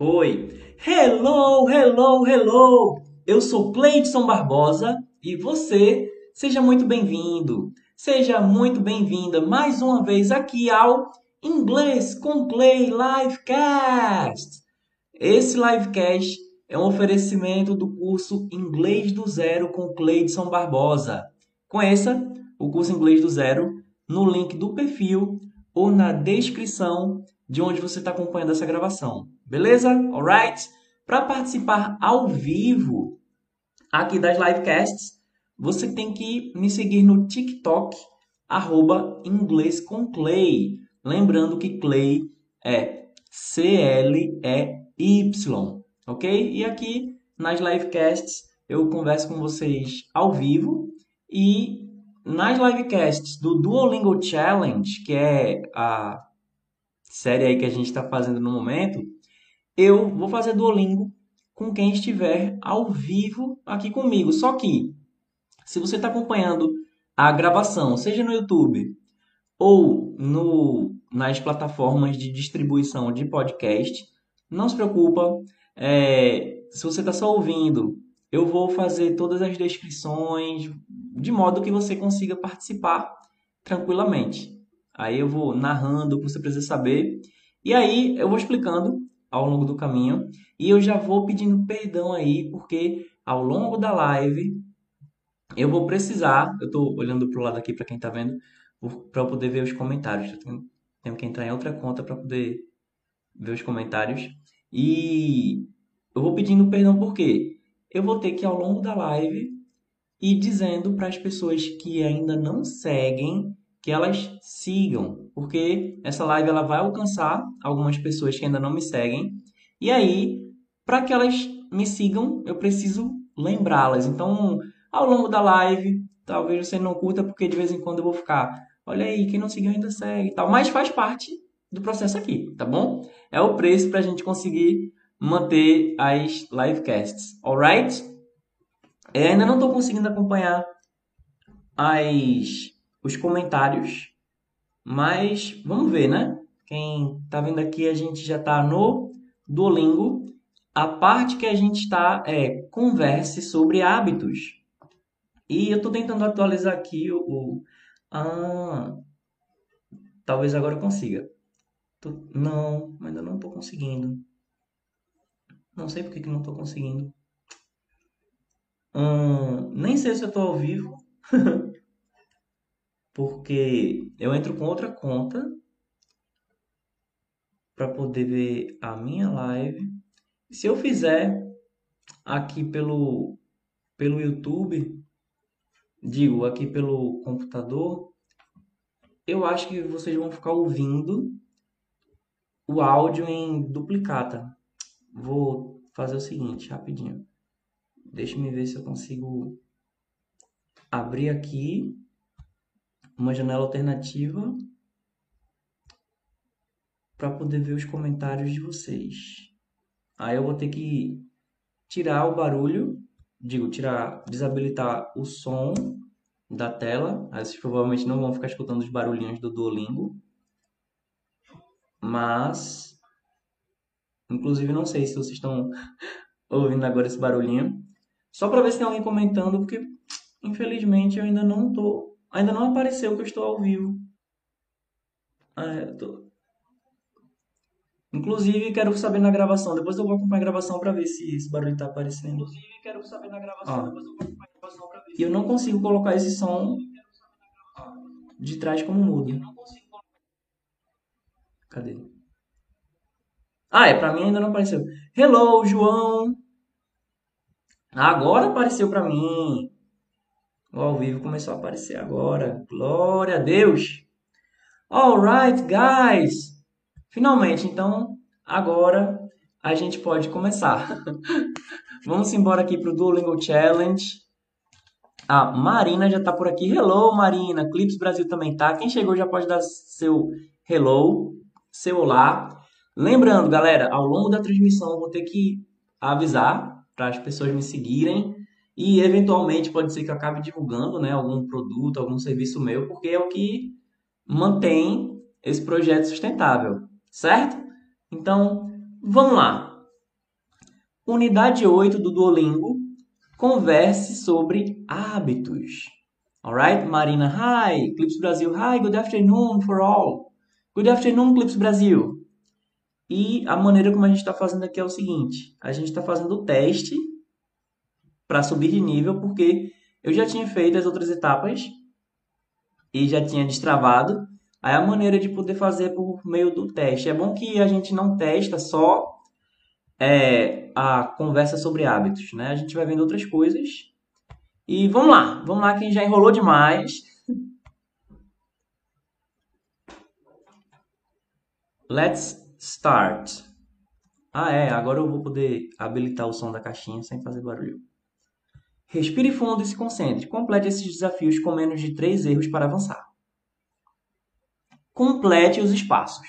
Oi. Hello, hello, hello. Eu sou Cleidson Barbosa e você, seja muito bem-vindo. Seja muito bem-vinda mais uma vez aqui ao Inglês com Clay Livecast. Esse livecast é um oferecimento do curso Inglês do Zero com Cleidson Barbosa. Conheça o curso Inglês do Zero no link do perfil ou na descrição de onde você está acompanhando essa gravação. Beleza? Alright? Para participar ao vivo aqui das livecasts, você tem que me seguir no TikTok, arroba inglês com Clay. Lembrando que Clay é C-L-E-Y, ok? E aqui nas livecasts eu converso com vocês ao vivo e nas livecasts do Duolingo Challenge, que é a série aí que a gente está fazendo no momento, eu vou fazer Duolingo com quem estiver ao vivo aqui comigo. Só que, se você está acompanhando a gravação, seja no YouTube ou no, nas plataformas de distribuição de podcast, não se preocupa. É, se você está só ouvindo, eu vou fazer todas as descrições de modo que você consiga participar tranquilamente. Aí eu vou narrando o que você precisa saber e aí eu vou explicando ao longo do caminho e eu já vou pedindo perdão aí, porque ao longo da live eu vou precisar, eu estou olhando para o lado aqui para quem está vendo, para poder ver os comentários. Eu tenho, tenho que entrar em outra conta para poder ver os comentários. E eu vou pedindo perdão porque eu vou ter que ao longo da live ir dizendo para as pessoas que ainda não seguem que elas sigam, porque essa live ela vai alcançar algumas pessoas que ainda não me seguem. E aí, para que elas me sigam, eu preciso lembrá-las. Então, ao longo da live, talvez você não curta porque de vez em quando eu vou ficar, olha aí, quem não seguiu ainda segue e tal, mas faz parte do processo aqui, tá bom? É o preço para a gente conseguir manter as livecasts, alright? Ainda não estou conseguindo acompanhar as os comentários. Mas vamos ver, né? Quem tá vendo aqui, a gente já tá no Duolingo. A parte que a gente está é converse sobre hábitos. E eu tô tentando atualizar aqui o. o ah, talvez agora eu consiga. Tô, não, ainda não tô conseguindo. Não sei por que, que não tô conseguindo. Hum, nem sei se eu tô ao vivo. porque eu entro com outra conta para poder ver a minha live. Se eu fizer aqui pelo pelo YouTube, digo aqui pelo computador, eu acho que vocês vão ficar ouvindo o áudio em duplicata. Vou fazer o seguinte, rapidinho. Deixa me ver se eu consigo abrir aqui uma janela alternativa para poder ver os comentários de vocês. Aí eu vou ter que tirar o barulho, digo, tirar, desabilitar o som da tela. Aí vocês provavelmente não vão ficar escutando os barulhinhos do Duolingo. Mas inclusive não sei se vocês estão ouvindo agora esse barulhinho. Só para ver se tem alguém comentando, porque infelizmente eu ainda não estou Ainda não apareceu que eu estou ao vivo. Ah, tô... Inclusive, quero saber na gravação. Depois eu vou acompanhar a gravação para ver se esse barulho está aparecendo. Inclusive, quero saber na gravação. Depois eu vou acompanhar a gravação para ver. E eu não consigo colocar esse som de trás como mudo. Cadê? Ah, é, pra mim ainda não apareceu. Hello, João! Agora apareceu pra mim. O ao vivo começou a aparecer agora. Glória a Deus! Alright, guys! Finalmente, então, agora a gente pode começar. Vamos embora aqui para o Duolingo Challenge. A Marina já está por aqui. Hello, Marina. Clips Brasil também tá. Quem chegou já pode dar seu hello, seu olá. Lembrando, galera, ao longo da transmissão eu vou ter que avisar para as pessoas me seguirem e eventualmente pode ser que eu acabe divulgando né, algum produto, algum serviço meu, porque é o que mantém esse projeto sustentável, certo? Então, vamos lá. Unidade 8 do Duolingo. Converse sobre hábitos. Alright? Marina, hi. Clips Brasil, hi. Good afternoon for all. Good afternoon, Clips Brasil. E a maneira como a gente está fazendo aqui é o seguinte: a gente está fazendo o teste para subir de nível, porque eu já tinha feito as outras etapas e já tinha destravado. Aí a maneira de poder fazer por meio do teste. É bom que a gente não testa só é, a conversa sobre hábitos, né? A gente vai vendo outras coisas. E vamos lá, vamos lá, quem já enrolou demais. Let's start. Ah, é, agora eu vou poder habilitar o som da caixinha sem fazer barulho. Respire fundo e se concentre. Complete esses desafios com menos de três erros para avançar. Complete os espaços.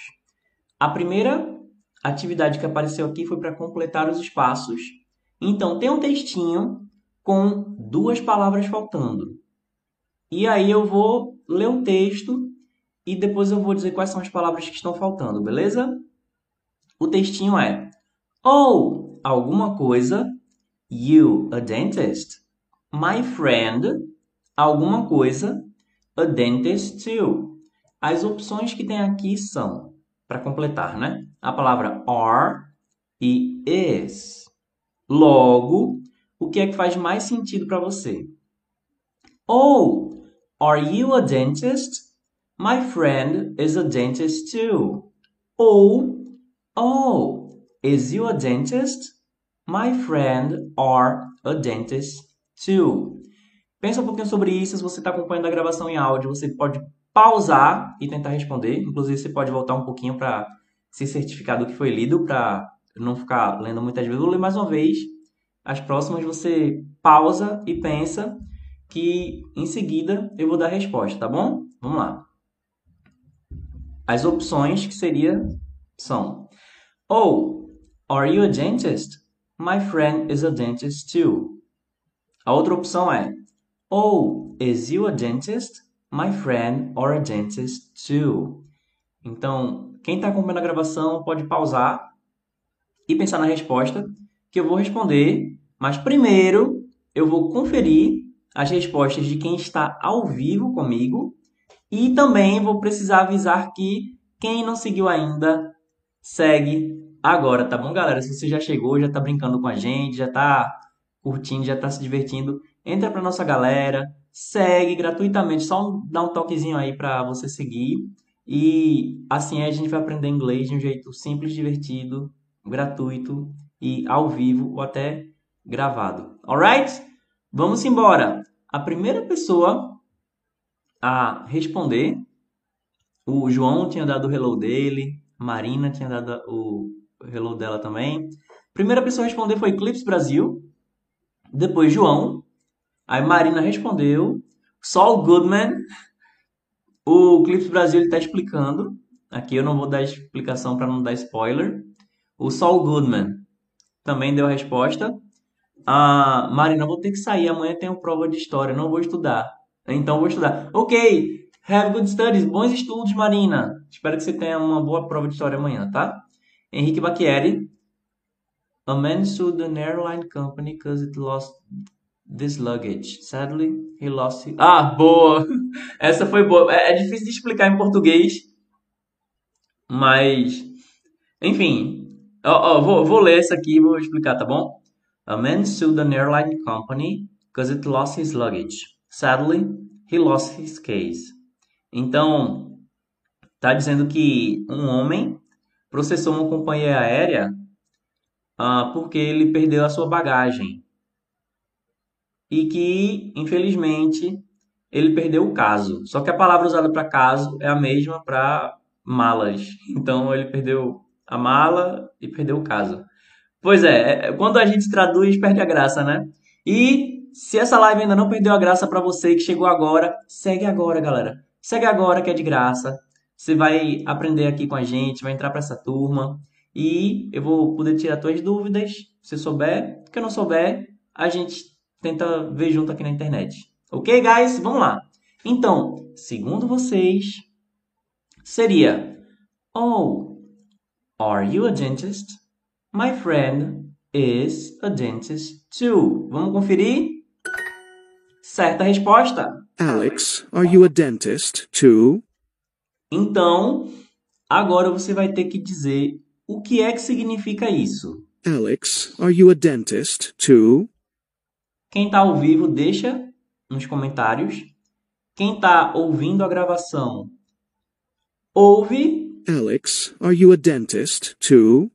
A primeira atividade que apareceu aqui foi para completar os espaços. Então, tem um textinho com duas palavras faltando. E aí eu vou ler o texto e depois eu vou dizer quais são as palavras que estão faltando, beleza? O textinho é ou alguma coisa, you a dentist, my friend, alguma coisa, a dentist too. As opções que tem aqui são para completar, né? A palavra are e is. Logo, o que é que faz mais sentido para você? Oh, are you a dentist? My friend is a dentist too. Ou, oh, is you a dentist? My friend are a dentist too. Pensa um pouquinho sobre isso. Se você está acompanhando a gravação em áudio, você pode pausar e tentar responder. Inclusive, você pode voltar um pouquinho para se certificar do que foi lido, para não ficar lendo muitas vezes. Vou ler mais uma vez. As próximas você pausa e pensa que em seguida eu vou dar a resposta, tá bom? Vamos lá. As opções que seria são Oh, are you a dentist? My friend is a dentist too. A outra opção é Oh, is you a dentist? My friend or a dentist too. Então, quem está acompanhando a gravação pode pausar e pensar na resposta que eu vou responder, mas primeiro eu vou conferir as respostas de quem está ao vivo comigo e também vou precisar avisar que quem não seguiu ainda segue agora, tá bom, galera? Se você já chegou, já está brincando com a gente, já está curtindo, já está se divertindo, entra para nossa galera, segue gratuitamente, só dá um toquezinho aí para você seguir. E assim a gente vai aprender inglês de um jeito simples, divertido, gratuito e ao vivo ou até gravado. Alright? Vamos embora. A primeira pessoa a responder, o João tinha dado o hello dele, Marina tinha dado o hello dela também. Primeira pessoa a responder foi Clips Brasil, depois João, Aí Marina respondeu. Saul Goodman, o Clips Brasil está explicando. Aqui eu não vou dar explicação para não dar spoiler. O Saul Goodman também deu a resposta. Ah, Marina, vou ter que sair. Amanhã tenho prova de história. Não vou estudar. Então vou estudar. Ok. Have good studies. Bons estudos, Marina. Espero que você tenha uma boa prova de história amanhã, tá? Henrique Bacchieri. A man sued an airline company because it lost this luggage. Sadly, he lost it. Ah, boa! Essa foi boa. É, é, difícil de explicar em português, mas. Enfim. Vou, vou ler essa aqui e vou explicar, tá bom? A man sued an airline company because it lost his luggage. Sadly, he lost his case. Então, tá dizendo que um homem processou uma companhia aérea ah, porque ele perdeu a sua bagagem e que, infelizmente, ele perdeu o caso. Só que a palavra usada para caso é a mesma para malas. Então ele perdeu a mala e perdeu o caso. Pois é, é, quando a gente traduz, perde a graça, né? E se essa live ainda não perdeu a graça para você que chegou agora, segue agora, galera. Segue agora que é de graça. Você vai aprender aqui com a gente, vai entrar para essa turma e eu vou poder tirar suas dúvidas, se souber. Se não souber, a gente tenta ver junto aqui na internet. Ok, guys? Vamos lá. Então, segundo vocês, seria Oh, are you a dentist? My friend is a dentist too. Vamos conferir? Certa resposta. Alex, are you a dentist too? Então, agora você vai ter que dizer o que é que significa isso. Alex, are you a dentist too? Quem está ao vivo, deixa nos comentários. Quem está ouvindo a gravação, ouve, Alex, are you a dentist too?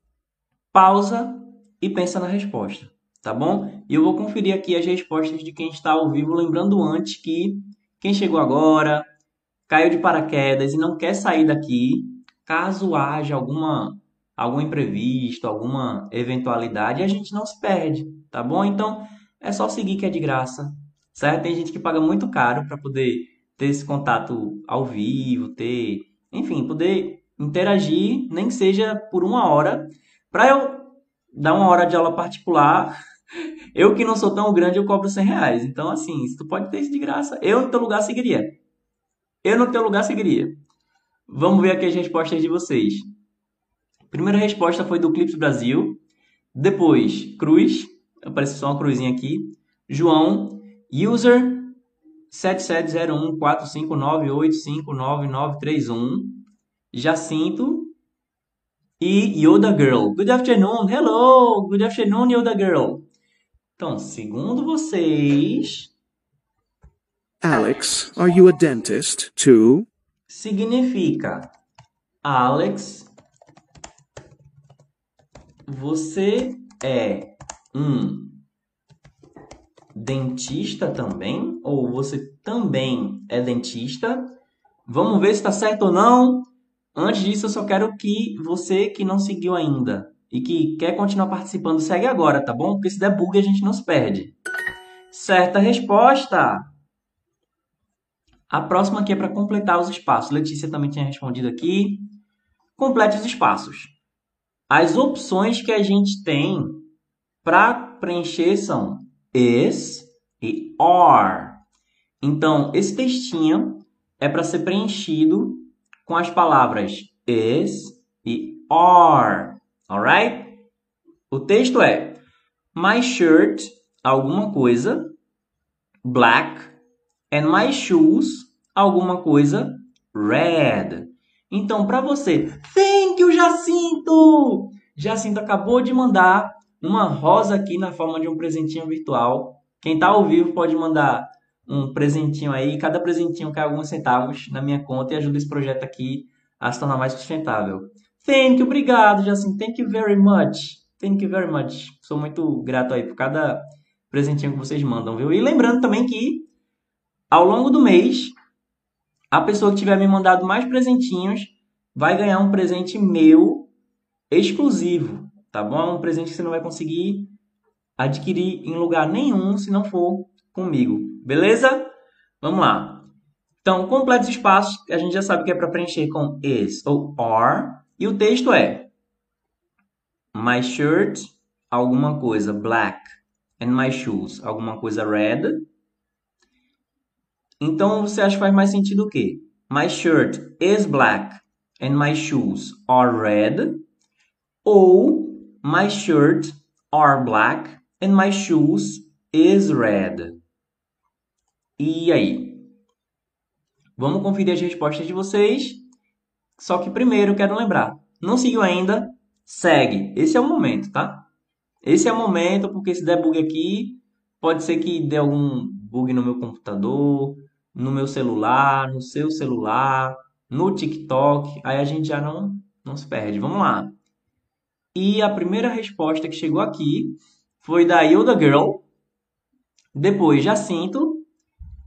pausa e pensa na resposta, tá bom? E eu vou conferir aqui as respostas de quem está ao vivo, lembrando antes que quem chegou agora, caiu de paraquedas e não quer sair daqui, caso haja alguma algum imprevisto, alguma eventualidade, a gente não se perde, tá bom? Então, é só seguir que é de graça, certo? Tem gente que paga muito caro para poder ter esse contato ao vivo, ter, enfim, poder interagir, nem que seja por uma hora, para eu dar uma hora de aula particular. Eu que não sou tão grande, eu cobro 100 reais. Então, assim, se tu pode ter isso de graça, eu no teu lugar seguiria. Eu no teu lugar seguiria. Vamos ver aqui as respostas de vocês. Primeira resposta foi do Clips Brasil. Depois, Cruz. Apareceu só uma cruzinha aqui. João. User 77014598599931. Jacinto. E Yoda Girl. Good afternoon. Hello. Good afternoon, Yoda Girl. Então, segundo vocês, Alex, are you a dentist too? significa Alex, você é um dentista também? Ou você também é dentista? Vamos ver se está certo ou não. Antes disso, eu só quero que você que não seguiu ainda e que quer continuar participando, segue agora, tá bom? Porque se der bug, a gente não se perde. Certa resposta! A próxima aqui é para completar os espaços. Letícia também tinha respondido aqui. Complete os espaços. As opções que a gente tem para preencher são is e are. Então, esse textinho é para ser preenchido com as palavras is e are. Alright? O texto é My shirt, alguma coisa, black, and my shoes, alguma coisa, red. Então, para você, thank you, Jacinto! Jacinto acabou de mandar uma rosa aqui na forma de um presentinho virtual. Quem está ao vivo pode mandar um presentinho aí. Cada presentinho cai alguns centavos na minha conta e ajuda esse projeto aqui a se tornar mais sustentável. Thank you, obrigado, Jacinto. Thank you very much. Thank you very much. Sou muito grato aí por cada presentinho que vocês mandam, viu? E lembrando também que ao longo do mês, a pessoa que tiver me mandado mais presentinhos vai ganhar um presente meu exclusivo, tá bom? É um presente que você não vai conseguir adquirir em lugar nenhum se não for comigo, beleza? Vamos lá. Então, complete os espaços, a gente já sabe que é para preencher com is ou are, e o texto é My shirt, alguma coisa black, and my shoes, alguma coisa red. Então, você acha que faz mais sentido o quê? My shirt is black and my shoes are red. Ou my shirt are black and my shoes is red. E aí? Vamos conferir as respostas de vocês. Só que primeiro quero lembrar, não seguiu ainda? Segue. Esse é o momento, tá? Esse é o momento, porque se der bug aqui, pode ser que dê algum bug no meu computador, no meu celular, no seu celular, no TikTok, aí a gente já não, não se perde. Vamos lá. E a primeira resposta que chegou aqui foi da Yoda Girl, depois Jacinto,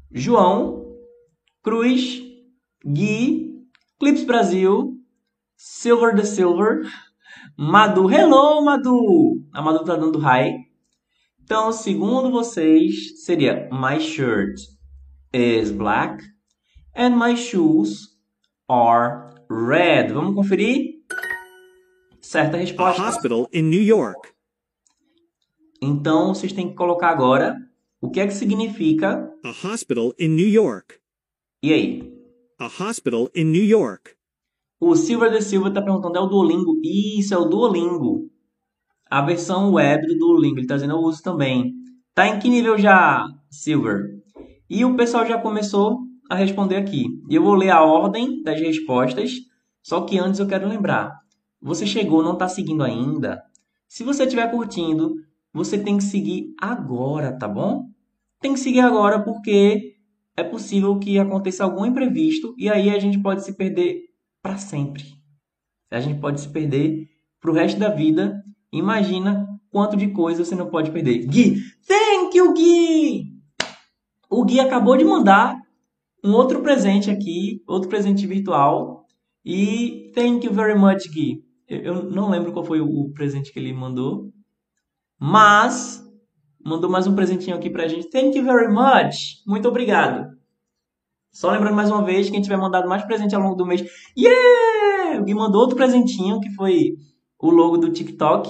João, Cruz, Gui, Clips Brasil, Silver the Silver, Madu. Hello, Madu! A Madu tá dando hi. Então, segundo vocês, seria My shirt is black and my shoes are red. Vamos conferir? Certa A resposta. hospital in New York. Então, vocês têm que colocar agora o que é que significa. A hospital in New York. E aí? A hospital in New York. O Silver the Silver está perguntando, é o Duolingo? Isso, é o Duolingo. A versão web do Duolingo. Ele está dizendo, eu uso também. Tá em que nível já, Silver? E o pessoal já começou a responder aqui. Eu vou ler a ordem das respostas, só que antes eu quero lembrar. Você chegou, não está seguindo ainda? Se você estiver curtindo, você tem que seguir agora, tá bom? Tem que seguir agora porque é possível que aconteça algum imprevisto e aí a gente pode se perder para sempre. A gente pode se perder para o resto da vida. Imagina quanto de coisa você não pode perder. Gui, thank you, Gui! O Gui acabou de mandar um outro presente aqui, outro presente virtual. E thank you very much, Gui. Eu não lembro qual foi o presente que ele mandou, mas mandou mais um presentinho aqui pra gente. Thank you very much. Muito obrigado. Só lembrando mais uma vez, quem tiver mandado mais presente ao longo do mês, yeah! O Gui mandou outro presentinho que foi o logo do TikTok.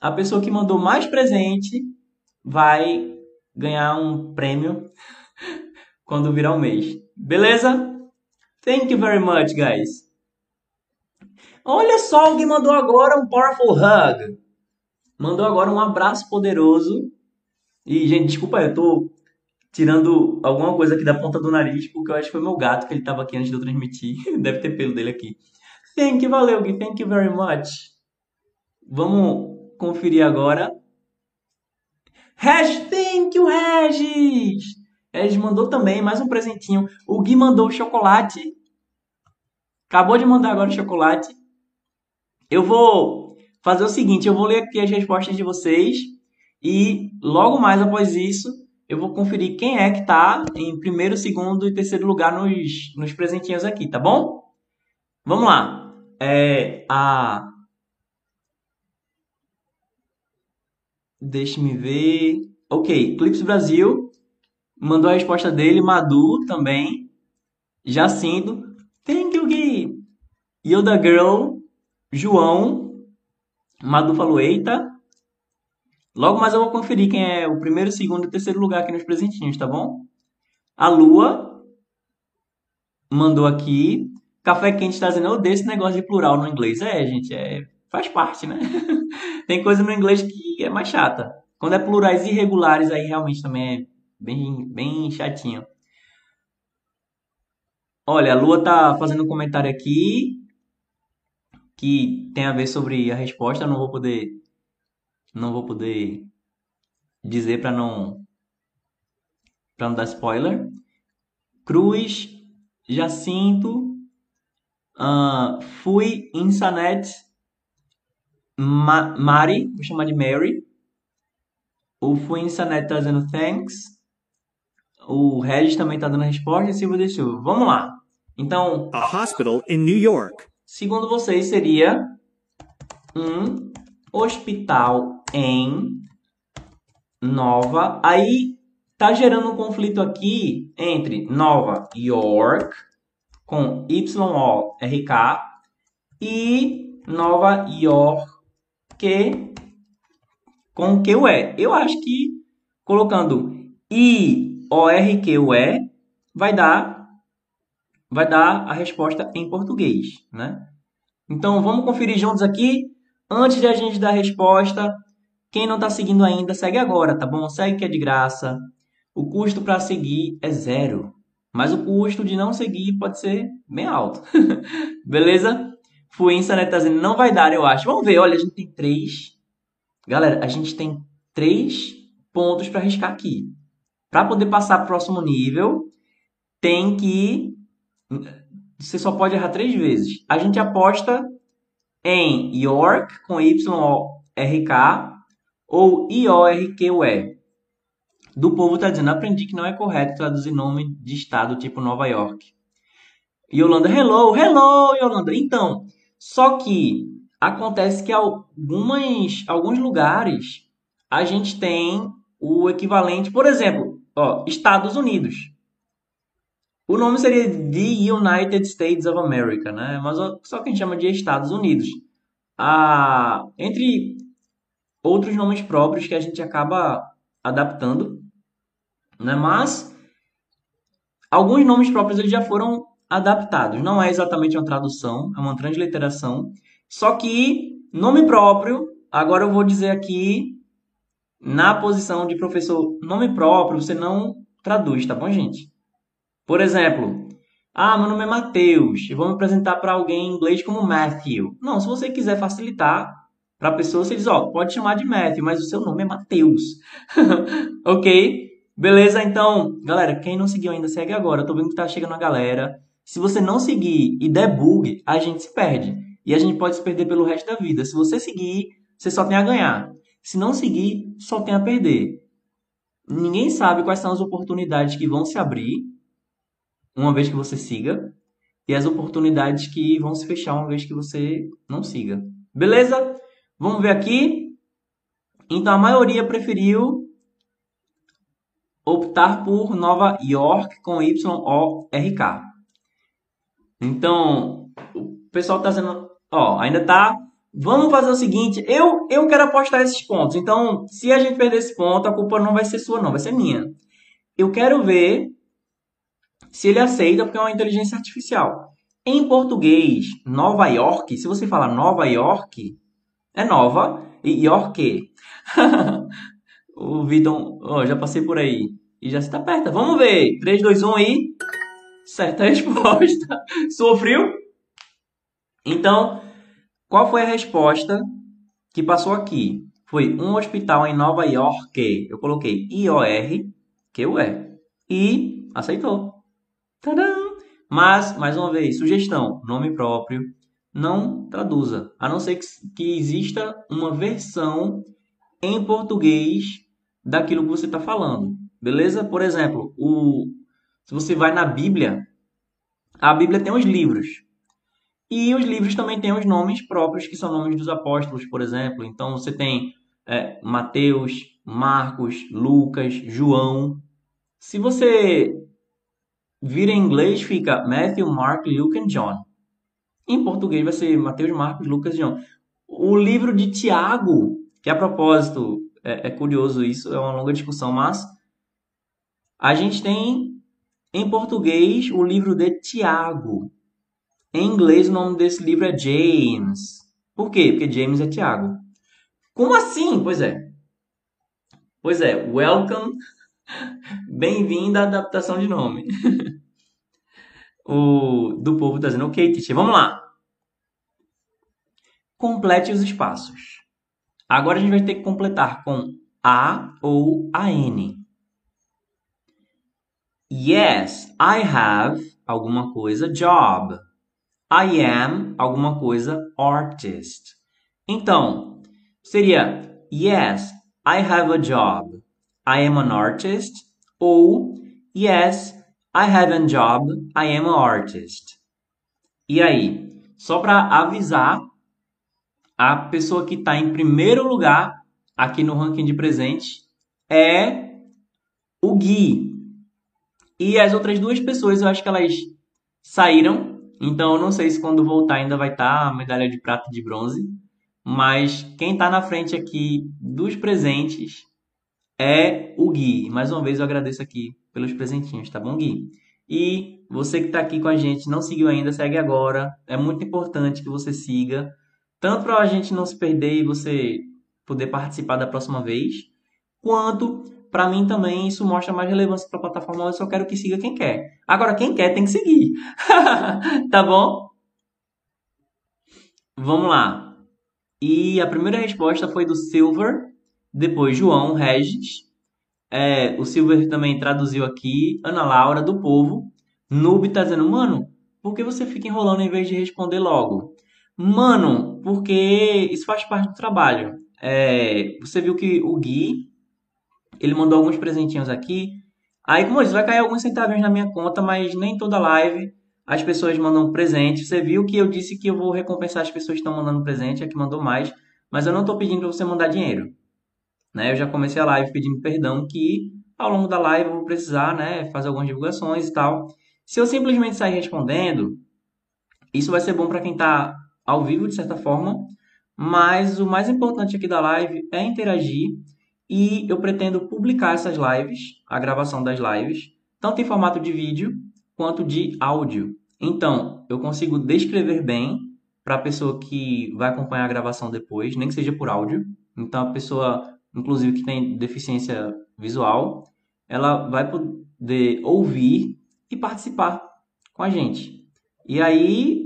A pessoa que mandou mais presente vai ganhar um prêmio quando virar o mês. Beleza? Thank you very much, guys. Olha só, alguém mandou agora um powerful hug. Mandou agora um abraço poderoso. E, gente, desculpa, eu tô tirando alguma coisa aqui da ponta do nariz, porque eu acho que foi meu gato que ele tava aqui antes de eu transmitir. Deve ter pelo dele aqui. Thank you, valeu, Gui. Thank you very much. Vamos conferir agora. Hash, thank you, Regis! Regis mandou também mais um presentinho. O Gui mandou chocolate. Acabou de mandar agora o chocolate. Eu vou fazer o seguinte, eu vou ler aqui as respostas de vocês e logo mais após isso eu vou conferir quem é que está em primeiro, segundo e terceiro lugar nos, nos presentinhos aqui, tá bom? Vamos lá é a. Deixe-me ver. Ok, Clips Brasil mandou a resposta dele. Madu também. Jacinto. Thank you, Gui. Yoda Girl. João. Madu falou: Eita. Logo mais eu vou conferir quem é o primeiro, segundo e terceiro lugar aqui nos presentinhos, tá bom? A Lua mandou aqui. Café quente está dizendo, eu odeio esse negócio de plural no inglês. É, gente, é, faz parte, né? Tem coisa no inglês que é mais chata. Quando é plurais irregulares, aí realmente também é bem, bem chatinho. Olha, a Lua tá fazendo um comentário aqui que tem a ver sobre a resposta. Eu não vou poder, não vou poder dizer para não para não dar spoiler. Cruz, Jacinto, Uh, fui em Sanet Ma Mari, vou chamar de Mary. O Fui em Sanet tá dizendo thanks. O Regis também tá dando a resposta e Silva deixou. Vamos lá. Então. A hospital in New York. Segundo vocês, seria um hospital em Nova. Aí tá gerando um conflito aqui entre Nova York com Y-O-R-K e Nova York com Q-U-E. Eu acho que colocando I-O-R-Q-U-E vai dar vai dar a resposta em português, né? Então vamos conferir juntos aqui. Antes de a gente dar a resposta, quem não está seguindo ainda, segue agora, tá bom? Segue que é de graça. O custo para seguir é zero. Mas o custo de não seguir pode ser bem alto. Beleza? Fluência, né? Tá dizendo, não vai dar, eu acho. Vamos ver, olha, a gente tem três. Galera, a gente tem três pontos para arriscar aqui. Para poder passar para o próximo nível, tem que. Você só pode errar três vezes. A gente aposta em York com Y-O-R-K ou I-O-R-Q-U-E do povo está dizendo: aprendi que não é correto traduzir nome de estado tipo Nova York. Yolanda, hello, hello, Yolanda. Então, só que acontece que algumas, alguns lugares a gente tem o equivalente, por exemplo, ó, Estados Unidos. O nome seria The United States of America, né? Mas só que a gente chama de Estados Unidos. Ah, entre outros nomes próprios que a gente acaba adaptando né? Mas alguns nomes próprios eles já foram adaptados. Não é exatamente uma tradução, é uma transliteração. Só que nome próprio, Agora eu vou dizer aqui, na posição de professor nome próprio, você não traduz, tá bom, gente? Por exemplo, ah, meu nome é Matheus, eu vou me apresentar para alguém em inglês como Matthew. Não, se você quiser facilitar para a pessoa, você diz, ó, pode chamar de Matthew, mas o seu nome é Matheus. ok? Beleza? Então, galera, quem não seguiu ainda, segue agora. Eu tô vendo que tá chegando a galera. Se você não seguir e der bug, a gente se perde. E a gente pode se perder pelo resto da vida. Se você seguir, você só tem a ganhar. Se não seguir, só tem a perder. Ninguém sabe quais são as oportunidades que vão se abrir uma vez que você siga e as oportunidades que vão se fechar uma vez que você não siga. Beleza? Vamos ver aqui. Então a maioria preferiu optar por Nova York com Y-O-R-K. Então, o pessoal está dizendo, ó, ainda tá. Vamos fazer o seguinte, eu, eu quero apostar esses pontos. Então, se a gente perder esse ponto, a culpa não vai ser sua, não, vai ser minha. Eu quero ver se ele aceita, porque é uma inteligência artificial. Em português, Nova York, se você falar Nova York, é nova e York. o Vitor, oh, já passei por aí. E já está perto. Vamos ver. 3, 2, 1 e. Certa resposta. Sofreu? Então, qual foi a resposta que passou aqui? Foi um hospital em Nova York. Eu coloquei I-O-R, que o é. E aceitou. Tadã! Mas, mais uma vez, sugestão: nome próprio. Não traduza. A não ser que, que exista uma versão em português daquilo que você está falando. Beleza? Por exemplo, o, se você vai na Bíblia, a Bíblia tem os livros. E os livros também têm os nomes próprios, que são nomes dos apóstolos, por exemplo. Então você tem é, Mateus, Marcos, Lucas, João. Se você vira em inglês, fica Matthew, Mark, Luke e John. Em português vai ser Mateus, Marcos, Lucas e João. O livro de Tiago, que a propósito, é, é curioso isso, é uma longa discussão, mas a gente tem em português o livro de Tiago. Em inglês o nome desse livro é James. Por quê? Porque James é Tiago. Como assim? Pois é. Pois é, welcome. Bem-vindo à adaptação de nome. o do povo está dizendo, ok, teacher, vamos lá. Complete os espaços. Agora a gente vai ter que completar com A ou AN. Yes, I have alguma coisa job. I am alguma coisa artist. Então, seria Yes, I have a job. I am an artist. Ou Yes, I have a job. I am an artist. E aí, só para avisar a pessoa que está em primeiro lugar aqui no ranking de presente é o Gui. E as outras duas pessoas, eu acho que elas saíram. Então, eu não sei se quando voltar ainda vai estar tá a medalha de prata e de bronze. Mas quem está na frente aqui dos presentes é o Gui. Mais uma vez eu agradeço aqui pelos presentinhos, tá bom, Gui? E você que está aqui com a gente, não seguiu ainda, segue agora. É muito importante que você siga. Tanto para a gente não se perder e você poder participar da próxima vez, quanto para mim também isso mostra mais relevância para a plataforma, eu só quero que siga quem quer. Agora, quem quer tem que seguir. tá bom? Vamos lá. E a primeira resposta foi do Silver, depois João Regis. É, o Silver também traduziu aqui, Ana Laura, do Povo. Noob tá dizendo, mano, por que você fica enrolando em vez de responder logo? Mano, porque isso faz parte do trabalho. É, você viu que o Gui ele mandou alguns presentinhos aqui. Aí, como isso, vai cair alguns centavinhos na minha conta, mas nem toda live as pessoas mandam presente. Você viu que eu disse que eu vou recompensar as pessoas que estão mandando presente, a que mandou mais, mas eu não estou pedindo para você mandar dinheiro. Né? Eu já comecei a live pedindo perdão que ao longo da live eu vou precisar né, fazer algumas divulgações e tal. Se eu simplesmente sair respondendo, isso vai ser bom para quem está ao vivo, de certa forma, mas o mais importante aqui da live é interagir e eu pretendo publicar essas lives, a gravação das lives, tanto em formato de vídeo quanto de áudio. Então, eu consigo descrever bem para a pessoa que vai acompanhar a gravação depois, nem que seja por áudio. Então, a pessoa, inclusive, que tem deficiência visual, ela vai poder ouvir e participar com a gente. E aí,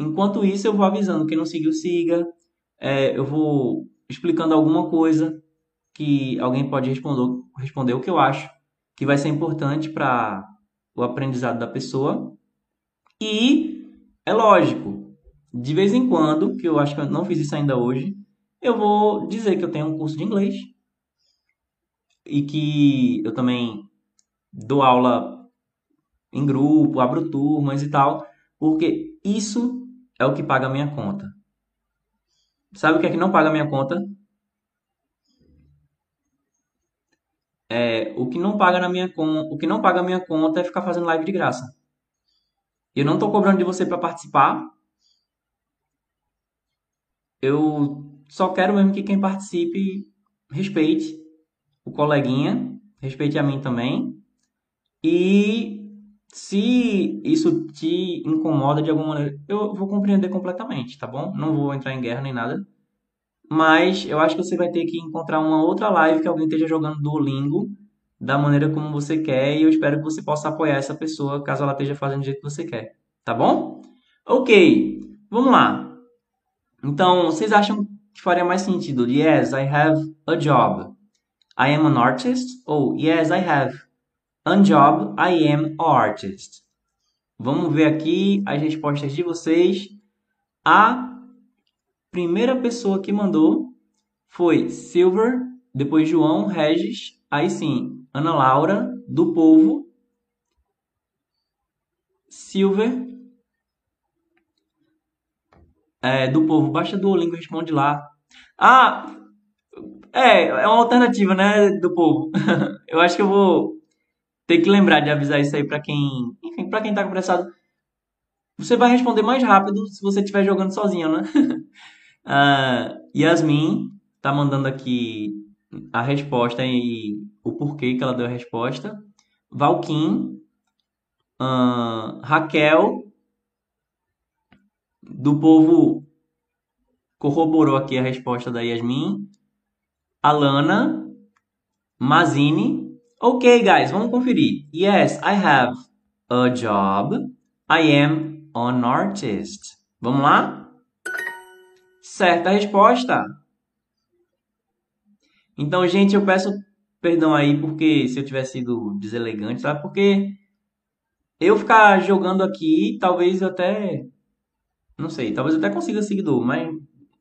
enquanto isso, eu vou avisando quem não seguiu, siga. É, eu vou explicando alguma coisa que alguém pode responder, responder o que eu acho que vai ser importante para o aprendizado da pessoa. E é lógico, de vez em quando, que eu acho que eu não fiz isso ainda hoje, eu vou dizer que eu tenho um curso de inglês e que eu também dou aula em grupo, abro turmas e tal, porque isso é o que paga a minha conta. Sabe o que é que não paga a minha conta? É, o que não paga na minha o que não paga a minha conta é ficar fazendo live de graça. Eu não estou cobrando de você para participar. Eu só quero mesmo que quem participe respeite o coleguinha, respeite a mim também. E se isso te incomoda de alguma maneira, eu vou compreender completamente, tá bom? Não vou entrar em guerra nem nada. Mas eu acho que você vai ter que encontrar uma outra live que alguém esteja jogando Duolingo da maneira como você quer e eu espero que você possa apoiar essa pessoa caso ela esteja fazendo do jeito que você quer, tá bom? Ok, vamos lá. Então, vocês acham que faria mais sentido? Yes, I have a job. I am an artist. Ou yes, I have a job. I am artist. Vamos ver aqui as respostas de vocês. A primeira pessoa que mandou foi Silver, depois João Regis, aí sim, Ana Laura, do Povo, Silver, é, do Povo, baixa do Olingo, responde lá. Ah, é, é uma alternativa, né, do Povo. eu acho que eu vou ter que lembrar de avisar isso aí para quem, enfim, para quem tá apressado. Você vai responder mais rápido se você estiver jogando sozinho, né? Uh, Yasmin tá mandando aqui a resposta e o porquê que ela deu a resposta. Valquim, uh, Raquel, do povo corroborou aqui a resposta da Yasmin. Alana, Mazini. Ok, guys, vamos conferir. Yes, I have a job. I am an artist. Vamos lá? certa resposta. Então, gente, eu peço perdão aí porque se eu tiver sido deselegante, sabe? Porque eu ficar jogando aqui, talvez eu até não sei, talvez eu até consiga seguidor, mas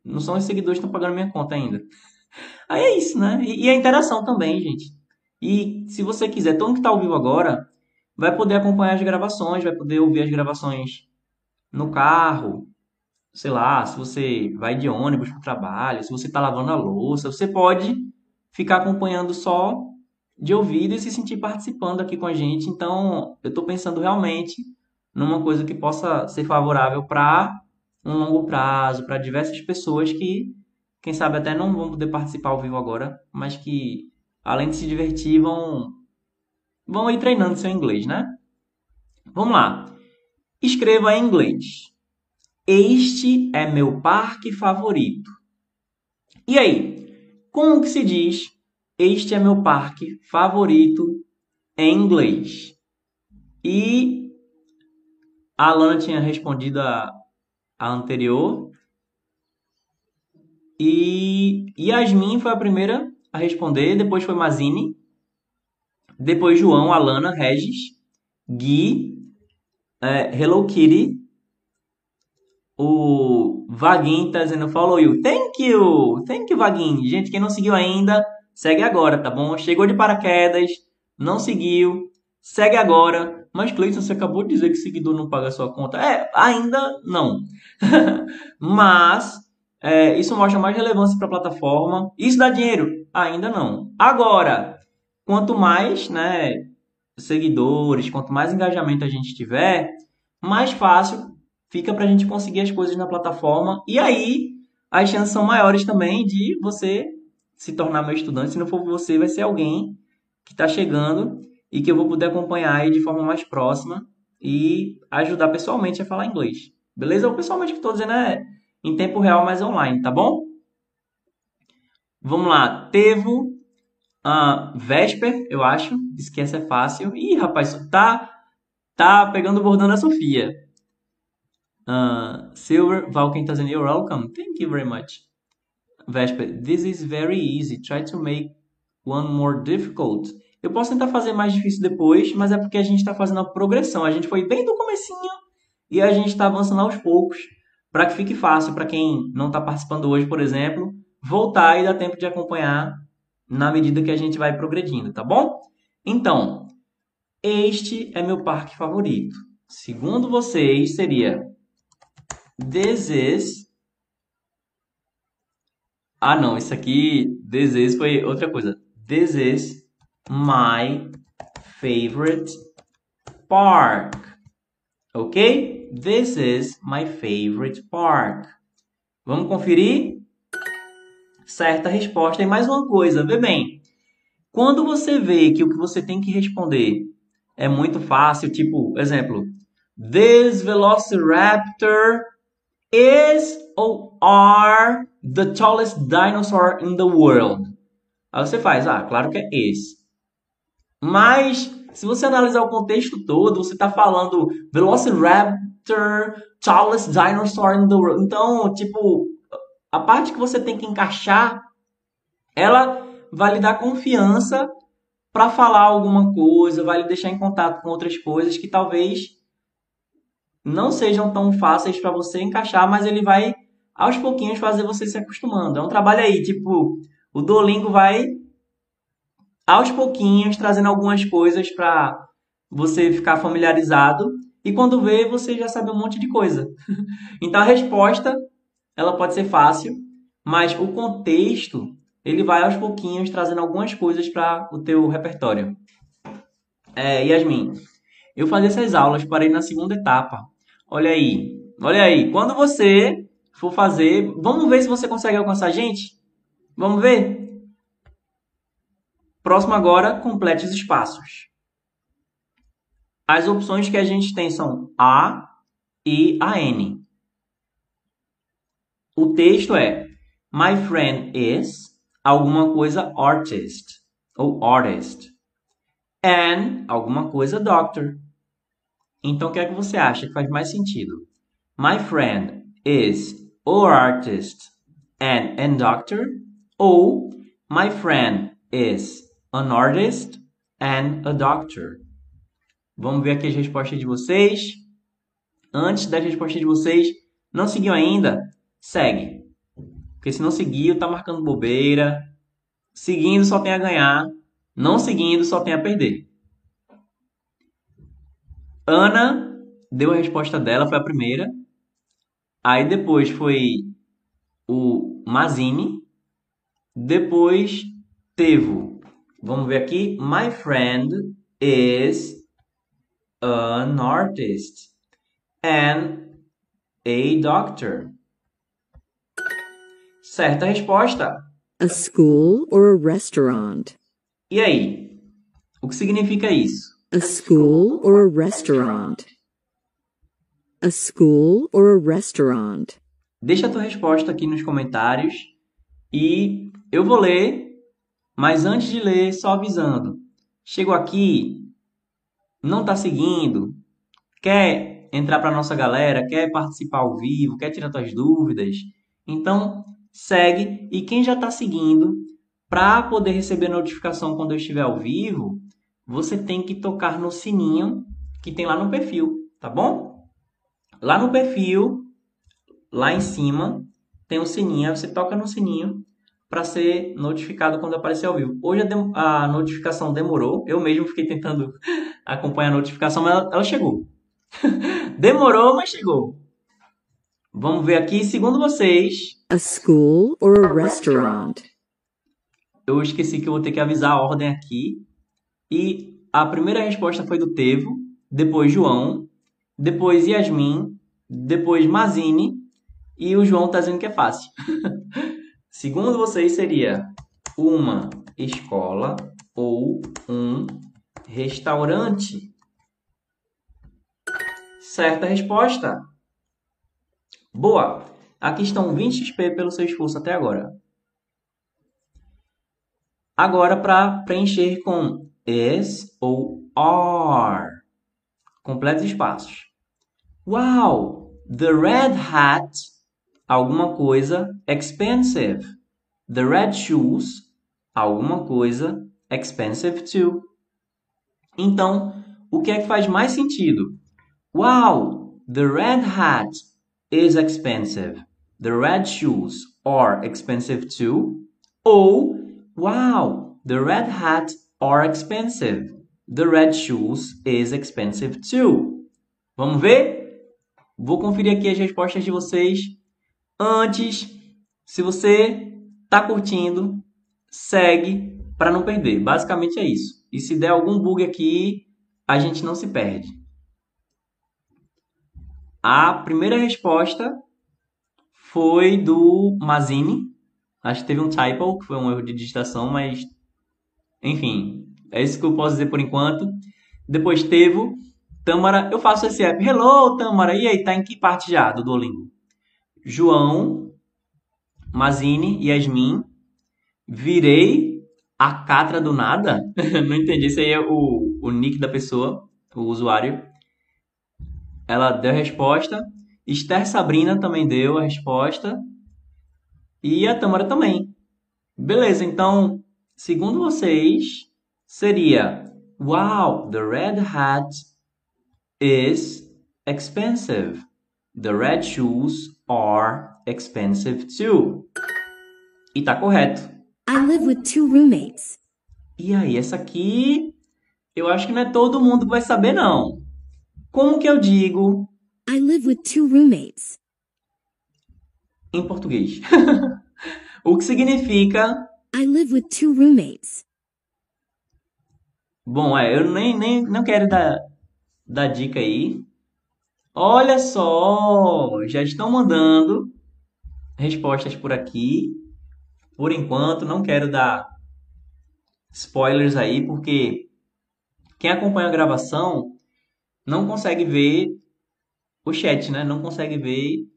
não são os seguidores que estão pagando minha conta ainda. Aí é isso, né? E a interação também, gente. E se você quiser, todo mundo que está ao vivo agora vai poder acompanhar as gravações, vai poder ouvir as gravações no carro, sei lá, se você vai de ônibus para o trabalho, se você está lavando a louça, você pode ficar acompanhando só de ouvido e se sentir participando aqui com a gente. Então, eu estou pensando realmente numa coisa que possa ser favorável para um longo prazo, para diversas pessoas que, quem sabe, até não vão poder participar ao vivo agora, mas que, além de se divertir, vão, vão ir treinando seu inglês, né? Vamos lá. Escreva em inglês. Este é meu parque favorito. E aí, como que se diz este é meu parque favorito em inglês? E a Alana tinha respondido a, a anterior. E Yasmin foi a primeira a responder, depois foi Mazine, depois João, Alana, Regis, Gui, é, Hello Kitty, o Vaguinho tá dizendo follow you. Thank you! Thank you, Vaguinho. Gente, quem não seguiu ainda, segue agora, tá bom? Chegou de paraquedas, não seguiu, segue agora. Mas, Cleiton, você acabou de dizer que seguidor não paga sua conta. É, ainda não. Mas, é, isso mostra mais relevância para a plataforma. Isso dá dinheiro? Ainda não. Agora, quanto mais né, seguidores, quanto mais engajamento a gente tiver, mais fácil fica para a gente conseguir as coisas na plataforma. E aí, as chances são maiores também de você se tornar meu estudante. Se não for você, vai ser alguém que está chegando e que eu vou poder acompanhar aí de forma mais próxima e ajudar pessoalmente a falar inglês. Beleza? O pessoalmente que estou dizendo é em tempo real, mas online, tá bom? Vamos lá. Tevo, uh, Vesper, eu acho. Esquece é fácil. Ih, rapaz, tá, tá pegando o bordão da Sofia. Uh, Silver, Valken tá dizendo, you're welcome. Thank you very much. Vesper, this is very easy. Try to make one more difficult. Eu posso tentar fazer mais difícil depois, mas é porque a gente está fazendo a progressão. A gente foi bem do comecinho e a gente está avançando aos poucos para que fique fácil para quem não está participando hoje, por exemplo, voltar e dar tempo de acompanhar na medida que a gente vai progredindo, tá bom? Então, este é meu parque favorito. Segundo vocês, seria This is... Ah, não, isso aqui, this is foi outra coisa. This is my favorite park. Ok? This is my favorite park. Vamos conferir? Certa resposta. E mais uma coisa, vê bem. Quando você vê que o que você tem que responder é muito fácil, tipo, exemplo, This Velociraptor is or are the tallest dinosaur in the world. Aí você faz, ah, claro que é esse. Mas, se você analisar o contexto todo, você está falando Velociraptor, tallest dinosaur in the world. Então, tipo, a parte que você tem que encaixar, ela vai lhe dar confiança para falar alguma coisa, vai lhe deixar em contato com outras coisas que talvez não sejam tão fáceis para você encaixar, mas ele vai aos pouquinhos fazer você se acostumando. É um trabalho aí, tipo, o Duolingo vai aos pouquinhos, trazendo algumas coisas para você ficar familiarizado e quando vê, você já sabe um monte de coisa. então a resposta, ela pode ser fácil, mas o contexto, ele vai aos pouquinhos trazendo algumas coisas para o teu repertório. É, Yasmin, eu fazia essas aulas, parei na segunda etapa. Olha aí, olha aí, quando você for fazer, vamos ver se você consegue alcançar a gente? Vamos ver? Próximo agora, complete os espaços. As opções que a gente tem são A e a N. O texto é My friend is alguma coisa artist ou artist. And alguma coisa doctor. Então o que é que você acha que faz mais sentido? My friend is or artist and and doctor ou my friend is an artist and a doctor. Vamos ver aqui as respostas de vocês. Antes das respostas de vocês, não seguiu ainda? Segue. Porque se não seguiu, tá marcando bobeira. Seguindo só tem a ganhar. Não seguindo só tem a perder. Ana deu a resposta dela, foi a primeira. Aí depois foi o Mazini. Depois teve Vamos ver aqui. My friend is an artist and a doctor. Certa resposta. A school or a restaurant? E aí? O que significa isso? A school or a restaurant? A school or a restaurant? Deixa a tua resposta aqui nos comentários e eu vou ler mas antes de ler, só avisando. Chegou aqui, não está seguindo, quer entrar para nossa galera, quer participar ao vivo, quer tirar suas dúvidas, então segue e quem já está seguindo, para poder receber notificação quando eu estiver ao vivo, você tem que tocar no sininho que tem lá no perfil, tá bom? Lá no perfil, lá em cima, tem um sininho, você toca no sininho para ser notificado quando aparecer ao vivo. Hoje a, a, notificação demorou, eu mesmo fiquei tentando acompanhar a notificação, mas ela, ela chegou. demorou, mas chegou. Vamos ver aqui, segundo vocês. A school or a restaurant? Eu esqueci que eu vou ter que avisar a ordem aqui. E a primeira resposta foi do Tevo, depois João, depois Yasmin, depois Mazine e o João tá dizendo que é fácil. Segundo vocês, seria uma escola ou um restaurante? Certa resposta. Boa. Aqui estão 20 XP pelo seu esforço até agora. Agora, para preencher com is ou are. Complete os espaços. Wow! The red hat, alguma coisa, expensive. The red shoes, alguma coisa, expensive too. Então, o que é que faz mais sentido? Wow! The red hat is expensive. The red shoes are expensive too. Ou, wow! The red hat are expensive. The red shoes is expensive too. Vamos ver? Vou conferir aqui as respostas de vocês. Antes, se você está curtindo, segue para não perder. Basicamente é isso. E se der algum bug aqui, a gente não se perde. A primeira resposta foi do Mazini. Acho que teve um typo, que foi um erro de digitação, mas enfim, é isso que eu posso dizer por enquanto. Depois teve Tâmara, eu faço esse app. Hello, Tâmara. E aí, tá em que parte já do Duolingo? João, Mazini, Yasmin. Virei a catra do nada? Não entendi. Esse aí é o, o nick da pessoa, o usuário. Ela deu a resposta. Esther Sabrina também deu a resposta. E a Tâmara também. Beleza, então, segundo vocês, seria Wow, the red hat is expensive. The red shoes are expensive too. E tá correto. I live with two roommates. E aí, essa aqui eu acho que não é todo mundo que vai saber, não. Como que eu digo I live with two roommates. em português? o que significa. I live with two roommates. Bom, é, eu nem, nem não quero dar, dar dica aí. Olha só, já estão mandando respostas por aqui. Por enquanto, não quero dar spoilers aí, porque quem acompanha a gravação não consegue ver o chat, né? Não consegue ver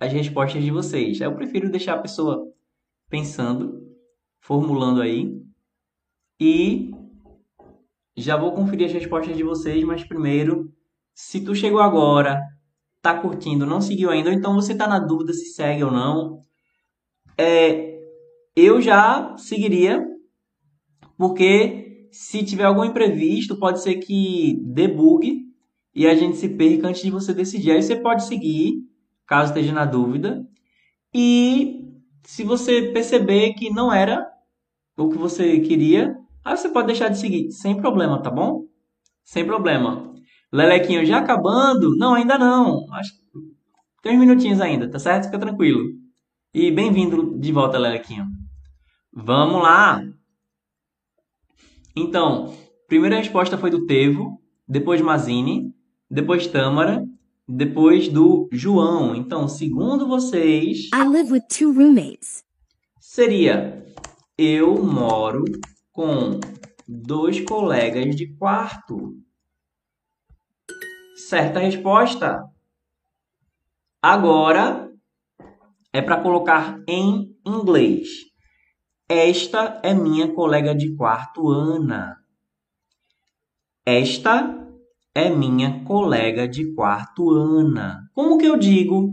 as respostas de vocês. Eu prefiro deixar a pessoa pensando, formulando aí. E já vou conferir as respostas de vocês, mas primeiro, se tu chegou agora, tá curtindo, não seguiu ainda, ou então você tá na dúvida se segue ou não, é, eu já seguiria, porque se tiver algum imprevisto, pode ser que debugue e a gente se perca antes de você decidir. Aí você pode seguir, caso esteja na dúvida. E se você perceber que não era o que você queria, aí você pode deixar de seguir, sem problema, tá bom? Sem problema. Lelequinho já acabando? Não, ainda não. Acho tem uns minutinhos ainda, tá certo? Fica tranquilo. E bem-vindo de volta, Lelequinho. Vamos lá! Então, primeira resposta foi do Tevo, depois Mazini, depois Tâmara, depois do João. Então, segundo vocês, I live with two roommates. seria eu moro com dois colegas de quarto. Certa resposta. Agora é para colocar em inglês. Esta é minha colega de quarto, Ana. Esta é minha colega de quarto, Ana. Como que eu digo?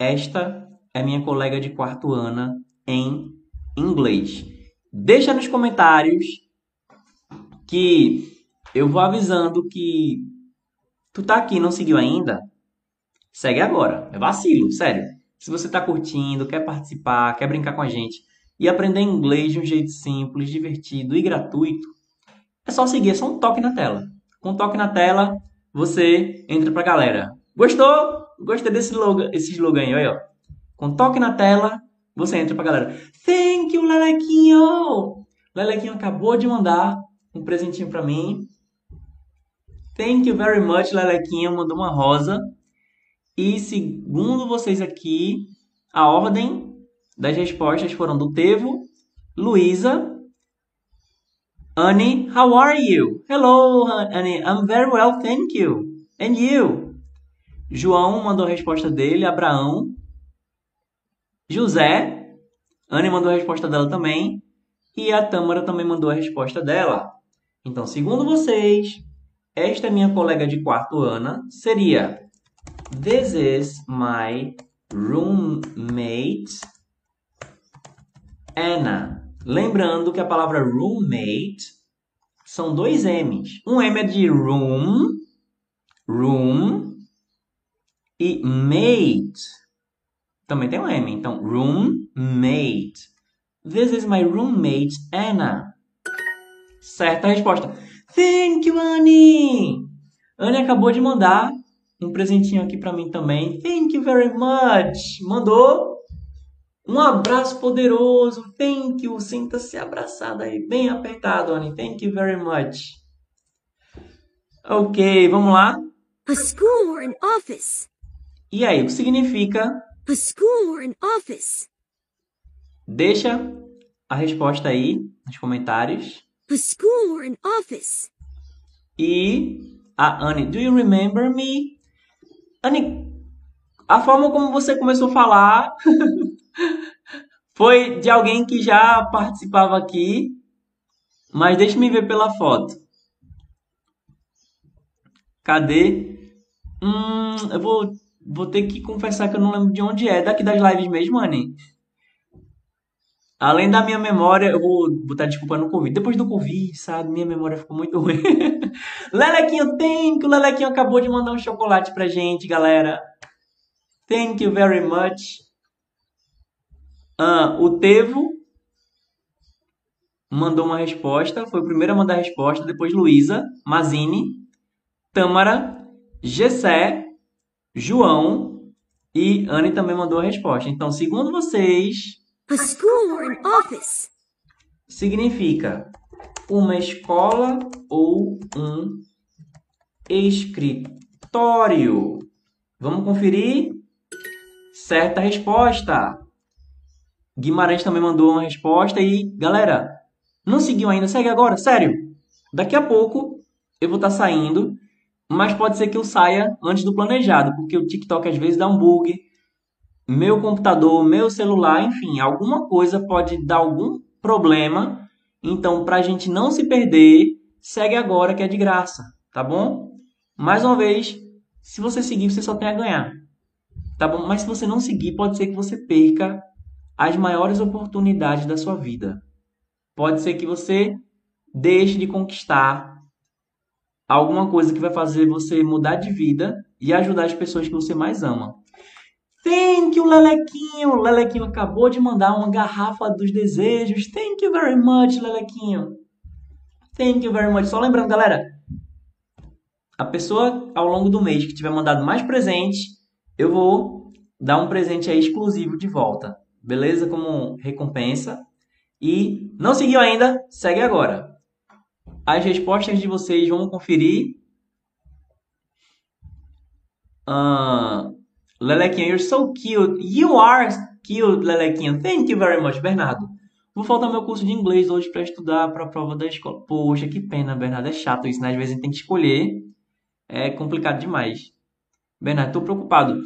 Esta é minha colega de quarto, Ana, em inglês. Deixa nos comentários que eu vou avisando que tu tá aqui e não seguiu ainda. Segue agora. É vacilo, sério. Se você tá curtindo, quer participar, quer brincar com a gente e aprender inglês de um jeito simples, divertido e gratuito, é só seguir, é só um toque na tela. Com um toque na tela, você entra pra galera. Gostou? Gostei desse slogan, esse slogan aí, ó. Com toque na tela, você entra pra galera. Thank you, Lelequinho! Lelequinho acabou de mandar um presentinho pra mim. Thank you very much, Lelequinho. Mandou uma rosa. E segundo vocês aqui, a ordem das respostas foram do Tevo, Luísa, Annie, how are you? Hello, Annie, I'm very well, thank you. And you? João mandou a resposta dele, Abraão. José. Anne mandou a resposta dela também. E a Tâmara também mandou a resposta dela. Então, segundo vocês, esta minha colega de quarto, Ana, seria This is my roommate, Anna. Lembrando que a palavra roommate são dois M's. Um M é de room, room, e mate. Também tem um M. Então, roommate. This is my roommate, Anna. Certa resposta. Thank you, Annie! Annie acabou de mandar um presentinho aqui para mim também. Thank you very much! Mandou um abraço poderoso. Thank you. Sinta-se abraçada aí, bem apertado, Annie. Thank you very much. Ok, vamos lá. A school or an office. E aí, o que significa? A school or an office. Deixa a resposta aí nos comentários. A school or an office. E a Anne, do you remember me? Anne, a forma como você começou a falar foi de alguém que já participava aqui, mas deixe-me ver pela foto. Cadê? Hum, eu vou, vou ter que confessar que eu não lembro de onde é. Daqui das lives mesmo, Anne? Além da minha memória, eu vou botar desculpa no Covid. Depois do Covid, sabe? Minha memória ficou muito ruim. Lelequinho, thank you. Lelequinho acabou de mandar um chocolate pra gente, galera. Thank you very much. Ah, o Tevo mandou uma resposta. Foi o primeiro a mandar a resposta. Depois Luísa, Mazini, Tâmara, Gessé, João e Anne também mandou a resposta. Então, segundo vocês, A school or an office. significa uma escola ou um escritório. Vamos conferir? Certa resposta. Guimarães também mandou uma resposta e, galera, não seguiu ainda? Segue agora, sério. Daqui a pouco eu vou estar saindo, mas pode ser que eu saia antes do planejado, porque o TikTok às vezes dá um bug, meu computador, meu celular, enfim, alguma coisa pode dar algum problema. Então, para a gente não se perder, segue agora que é de graça, tá bom? Mais uma vez, se você seguir, você só tem a ganhar, tá bom? Mas se você não seguir, pode ser que você perca as maiores oportunidades da sua vida. Pode ser que você deixe de conquistar alguma coisa que vai fazer você mudar de vida e ajudar as pessoas que você mais ama. Thank you, Lelequinho. Lelequinho acabou de mandar uma garrafa dos desejos. Thank you very much, Lelequinho. Thank you very much. Só lembrando, galera, a pessoa ao longo do mês que tiver mandado mais presente, eu vou dar um presente aí exclusivo de volta. Beleza? Como recompensa. E não seguiu ainda? Segue agora. As respostas de vocês vamos conferir. Ah, Lelequinha, you're so cute. You are cute, Lelequinha. Thank you very much, Bernardo. Vou faltar meu curso de inglês hoje para estudar para a prova da escola. Poxa, que pena, Bernardo. É chato isso, né? Às vezes a gente tem que escolher. É complicado demais. Bernardo, tô preocupado.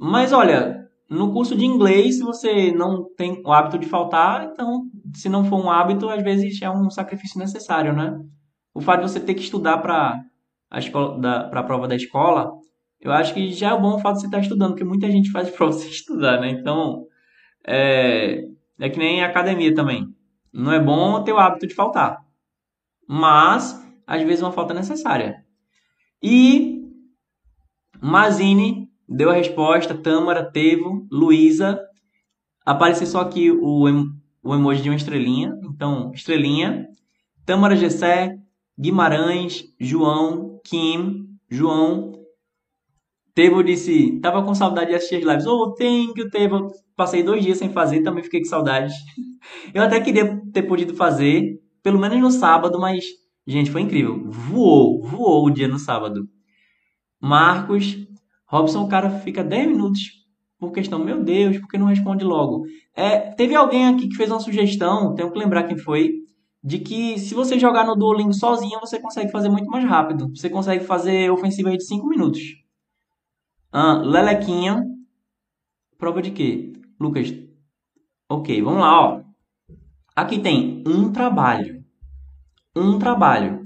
Mas olha, no curso de inglês, se você não tem o hábito de faltar, então, se não for um hábito, às vezes é um sacrifício necessário, né? O fato de você ter que estudar para a escola, para a prova da escola, eu acho que já é bom o fato de você estar estudando, porque muita gente faz para você estudar, né? Então, é, é que nem academia também. Não é bom ter o hábito de faltar. Mas, às vezes, uma falta é necessária. E Mazini deu a resposta, Tâmara, Tevo, Luísa. Apareceu só aqui o, o emoji de uma estrelinha. Então, estrelinha. Tâmara Gessé, Guimarães, João, Kim, João. Tevo disse, tava com saudade de assistir as lives. Oh, thank you, Tevo. Passei dois dias sem fazer, também fiquei com saudade. Eu até queria ter podido fazer, pelo menos no sábado, mas, gente, foi incrível. Voou, voou o dia no sábado. Marcos, Robson, o cara fica 10 minutos por questão, meu Deus, por que não responde logo? É, teve alguém aqui que fez uma sugestão, tenho que lembrar quem foi, de que se você jogar no Duolingo sozinho, você consegue fazer muito mais rápido. Você consegue fazer ofensivas de 5 minutos. Ah, Lelequinha, prova de quê? Lucas, ok, vamos lá, ó. Aqui tem um trabalho. Um trabalho.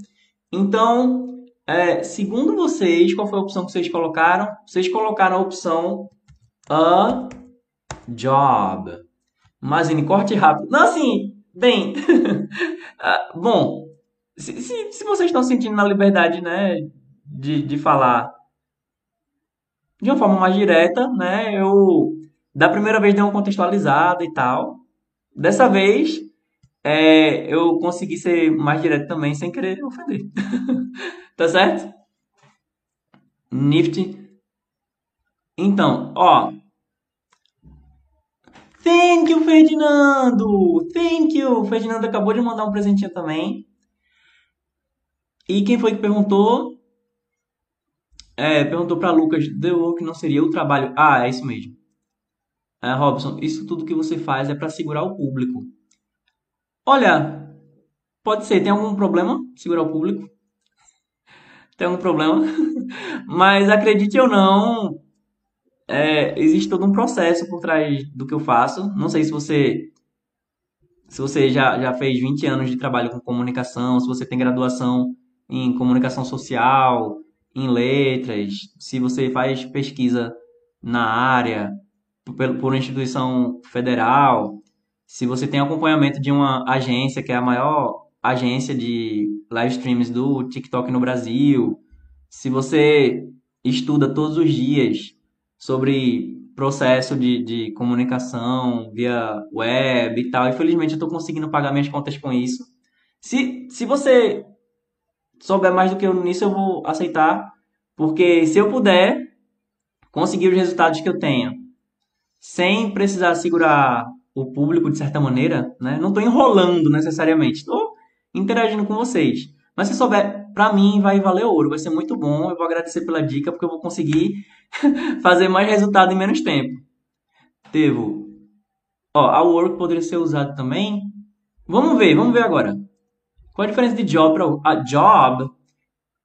Então, é, segundo vocês, qual foi a opção que vocês colocaram? Vocês colocaram a opção a job. Mazine, corte rápido. Não, assim, bem. Ah, bom, se, se, se vocês estão sentindo na liberdade, né, de, de falar de uma forma mais direta, né, eu da primeira vez dei uma contextualizada e tal. Dessa vez, é, eu consegui ser mais direto também, sem querer ofender. tá certo? Nifty. Então, ó. Thank you, Ferdinando! Thank you! O Ferdinando acabou de mandar um presentinho também. E quem foi que perguntou? É, perguntou para Lucas, The Work não seria o trabalho. Ah, é isso mesmo. É, Robson, isso tudo que você faz é para segurar o público. Olha, pode ser, tem algum problema segurar o público? Tem algum problema? Mas acredite ou não, é, existe todo um processo por trás do que eu faço. Não sei se você se você já, já fez 20 anos de trabalho com comunicação, se você tem graduação em comunicação social, em letras, se você faz pesquisa na área por, por uma instituição federal, se você tem acompanhamento de uma agência que é a maior agência de live streams do TikTok no Brasil, se você estuda todos os dias sobre processo de, de comunicação via web e tal, infelizmente eu estou conseguindo pagar minhas contas com isso. Se, se você souber mais do que eu nisso, eu vou aceitar, porque se eu puder conseguir os resultados que eu tenho sem precisar segurar o público de certa maneira, né? Não estou enrolando necessariamente, estou interagindo com vocês. Mas se souber, para mim vai valer ouro, vai ser muito bom. Eu vou agradecer pela dica porque eu vou conseguir fazer mais resultado em menos tempo. Devo. Ó, a work poderia ser usado também. Vamos ver, vamos ver agora. Qual a diferença de job para a job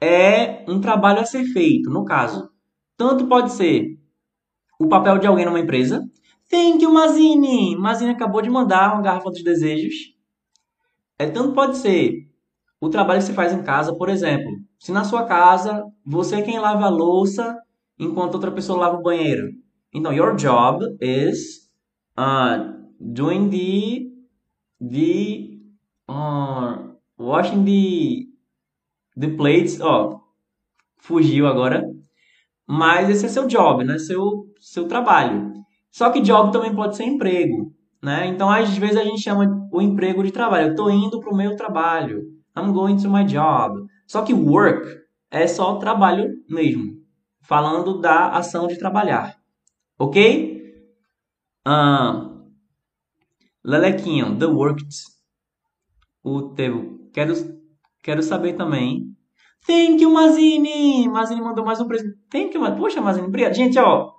é um trabalho a ser feito, no caso. Tanto pode ser o papel de alguém numa empresa, Thank you, Mazine! Mazine acabou de mandar uma garrafa dos desejos. É, tanto pode ser o trabalho que você faz em casa, por exemplo. Se na sua casa você é quem lava a louça enquanto outra pessoa lava o banheiro. Então, your job is uh, doing the the uh, washing the the plates. Ó, fugiu agora. Mas esse é seu job, né? Seu seu trabalho. Só que job também pode ser emprego, né? Então, às vezes a gente chama o emprego de trabalho. Eu estou indo para o meu trabalho. I'm going to my job. Só que work é só trabalho mesmo. Falando da ação de trabalhar. Ok? Uh, Lelequinho, the worked. O teu. Quero, quero saber também. Thank you, Mazini! Mazini mandou mais um presente. Thank you, Poxa, Mazini, obrigado. Gente, ó,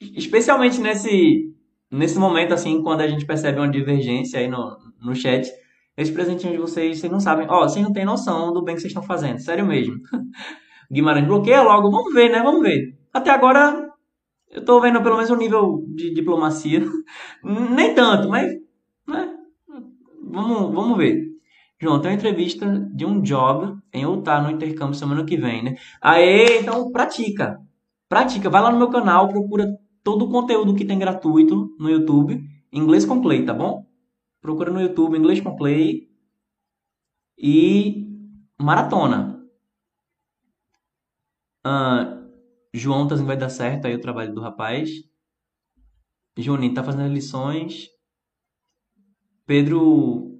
especialmente nesse, nesse momento, assim, quando a gente percebe uma divergência aí no, no chat, esse presentinho de vocês, vocês não sabem, ó, vocês não têm noção do bem que vocês estão fazendo, sério mesmo. Guimarães bloqueia logo, vamos ver, né? Vamos ver. Até agora, eu tô vendo pelo menos um nível de diplomacia. Nem tanto, mas, né? Vamos, vamos ver. João, tem uma entrevista de um job em Utah no intercâmbio semana que vem, né? Aê, então pratica. Pratica. Vai lá no meu canal, procura todo o conteúdo que tem gratuito no YouTube, inglês com Clay, tá bom? Procura no YouTube inglês com Clay e maratona. Uh, João tá vai dar certo aí o trabalho do rapaz. Juninho tá fazendo as lições. Pedro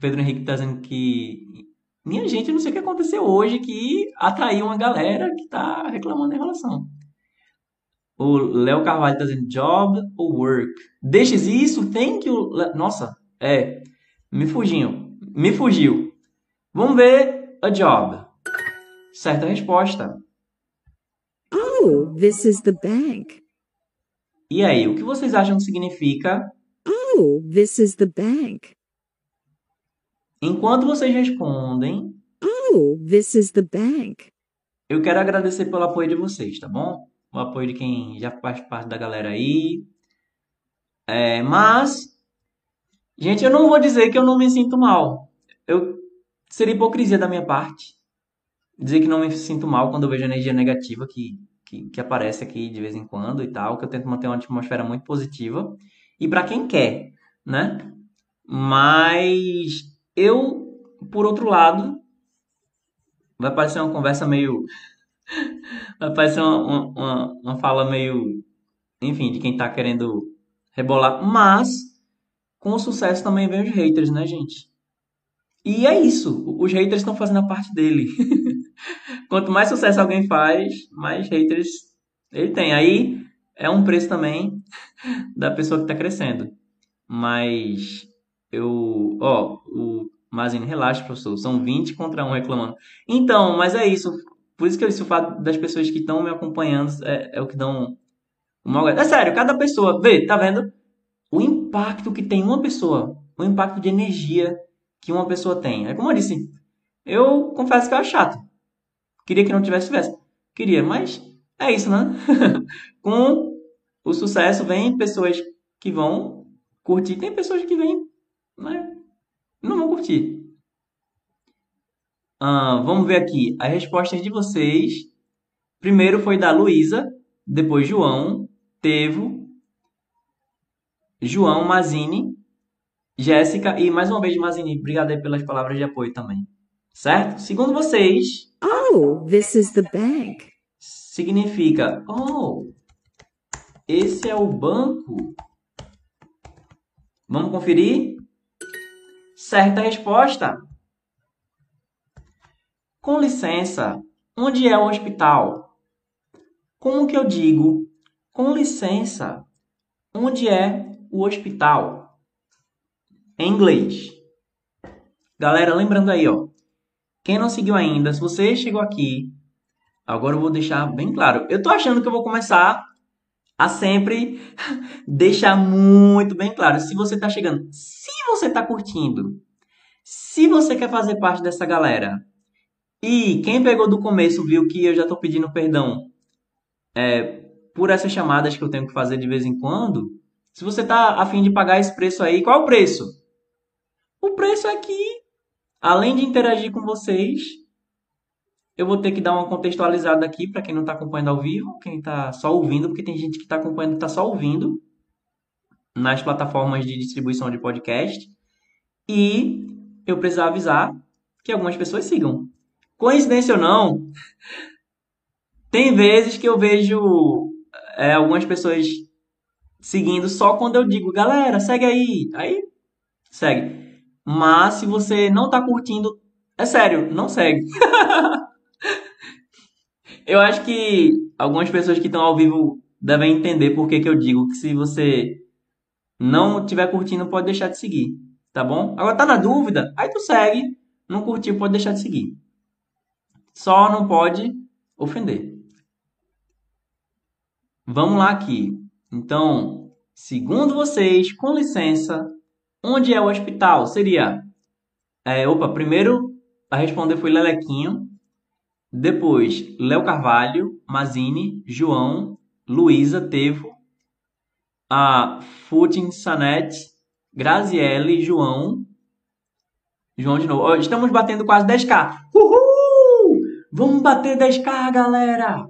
Pedro Henrique tá dizendo que minha gente, não sei o que aconteceu hoje que atraiu uma galera que tá reclamando em relação. O Léo Carvalho tá dizendo job ou work? Deixes isso, thank you. Nossa, é. Me fugiu. Me fugiu. Vamos ver a job. Certa resposta. Oh, this is the bank. E aí, o que vocês acham que significa? Oh, this is the bank. Enquanto vocês respondem. Oh, this is the bank. Eu quero agradecer pelo apoio de vocês, tá bom? o apoio de quem já faz parte da galera aí. É, mas, gente, eu não vou dizer que eu não me sinto mal. Eu seria hipocrisia da minha parte dizer que não me sinto mal quando eu vejo energia negativa que, que, que aparece aqui de vez em quando e tal, que eu tento manter uma atmosfera muito positiva. E para quem quer, né? Mas eu, por outro lado, vai parecer uma conversa meio. vai parecer uma, uma, uma fala meio. Enfim, de quem tá querendo rebolar. Mas, com o sucesso também vem os haters, né, gente? E é isso. Os haters estão fazendo a parte dele. Quanto mais sucesso alguém faz, mais haters ele tem. Aí é um preço também da pessoa que está crescendo. Mas eu. Ó, o Mazine, relaxa, professor. São 20 contra 1 reclamando. Então, mas é isso. Por isso que eu disse o fato das pessoas que estão me acompanhando é, é, o que dão uma. É sério, cada pessoa. Vê, tá vendo? O impacto que tem uma pessoa. O impacto de energia que uma pessoa tem. É como eu disse. Eu confesso que eu acho chato. Queria que não tivesse, tivesse. Queria, mas é isso, né? Com o sucesso vem pessoas que vão curtir, tem pessoas que vêm, né? Não vão curtir. Ah, vamos ver aqui as respostas de vocês. Primeiro foi da Luísa, depois João, Tevo, João Mazini, Jéssica e mais uma vez Mazini. Obrigado aí pelas palavras de apoio também. Certo? Segundo vocês. Oh, this is the bank. Significa, oh, esse é o banco. Vamos conferir? Certa resposta. Com licença, onde é o hospital? Como que eu digo? Com licença, onde é o hospital? Em inglês. Galera, lembrando aí, ó. Quem não seguiu ainda, se você chegou aqui, agora eu vou deixar bem claro. Eu tô achando que eu vou começar a sempre deixar muito bem claro. Se você tá chegando, se você tá curtindo, se você quer fazer parte dessa galera, e quem pegou do começo viu que eu já tô pedindo perdão é, por essas chamadas que eu tenho que fazer de vez em quando. Se você tá afim de pagar esse preço aí, qual o preço? O preço é que Além de interagir com vocês, eu vou ter que dar uma contextualizada aqui para quem não está acompanhando ao vivo, quem está só ouvindo, porque tem gente que está acompanhando e está só ouvindo nas plataformas de distribuição de podcast. E eu preciso avisar que algumas pessoas sigam. Coincidência ou não, tem vezes que eu vejo é, algumas pessoas seguindo só quando eu digo, galera, segue aí. Aí segue. Mas se você não tá curtindo, é sério, não segue. eu acho que algumas pessoas que estão ao vivo devem entender por que, que eu digo que se você não estiver curtindo, pode deixar de seguir, tá bom? Agora tá na dúvida? Aí tu segue, não curtiu, pode deixar de seguir. Só não pode ofender. Vamos lá aqui. Então, segundo vocês, com licença, Onde é o hospital? Seria. É, opa, primeiro a responder foi Lelequinho. Depois, Léo Carvalho, Mazini, João, Luísa, Tevo, a Futin Sanete, Graziele, João. João de novo. Estamos batendo quase 10k. Uhul! Vamos bater 10k, galera!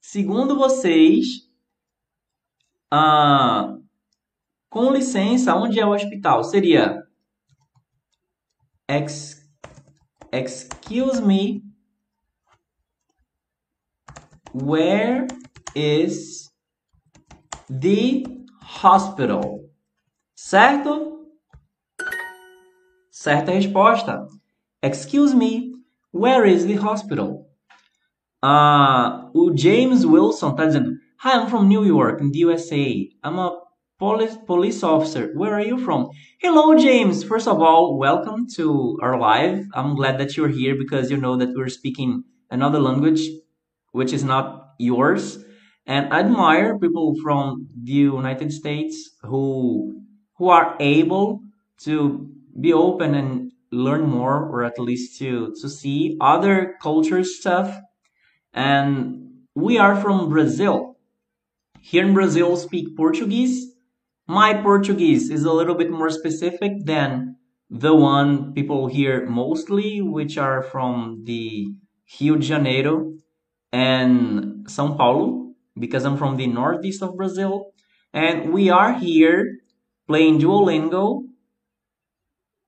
Segundo vocês, com licença, onde é o hospital? Seria Ex Excuse me. Where is the hospital? Certo? Certa resposta. Excuse me, where is the hospital? Uh, o James Wilson está dizendo, Hi, I'm from New York, in the USA. I'm a police, police officer. Where are you from? Hello, James. First of all, welcome to our live. I'm glad that you're here because you know that we're speaking another language, which is not yours. And I admire people from the United States who who are able to be open and learn more, or at least to to see other culture stuff. And we are from Brazil. here in Brazil speak Portuguese. My Portuguese is a little bit more specific than the one people hear mostly, which are from the Rio de Janeiro and São Paulo, because I'm from the northeast of Brazil. And we are here playing Duolingo,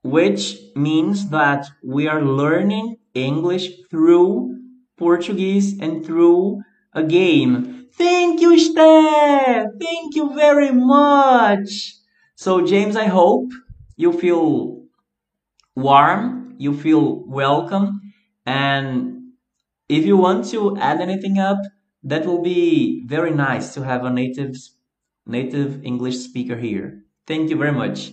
which means that we are learning English through Portuguese and through a game. Thank you, Steph! Thank you very much! So, James, I hope you feel warm, you feel welcome, and if you want to add anything up, that will be very nice to have a native native English speaker here. Thank you very much.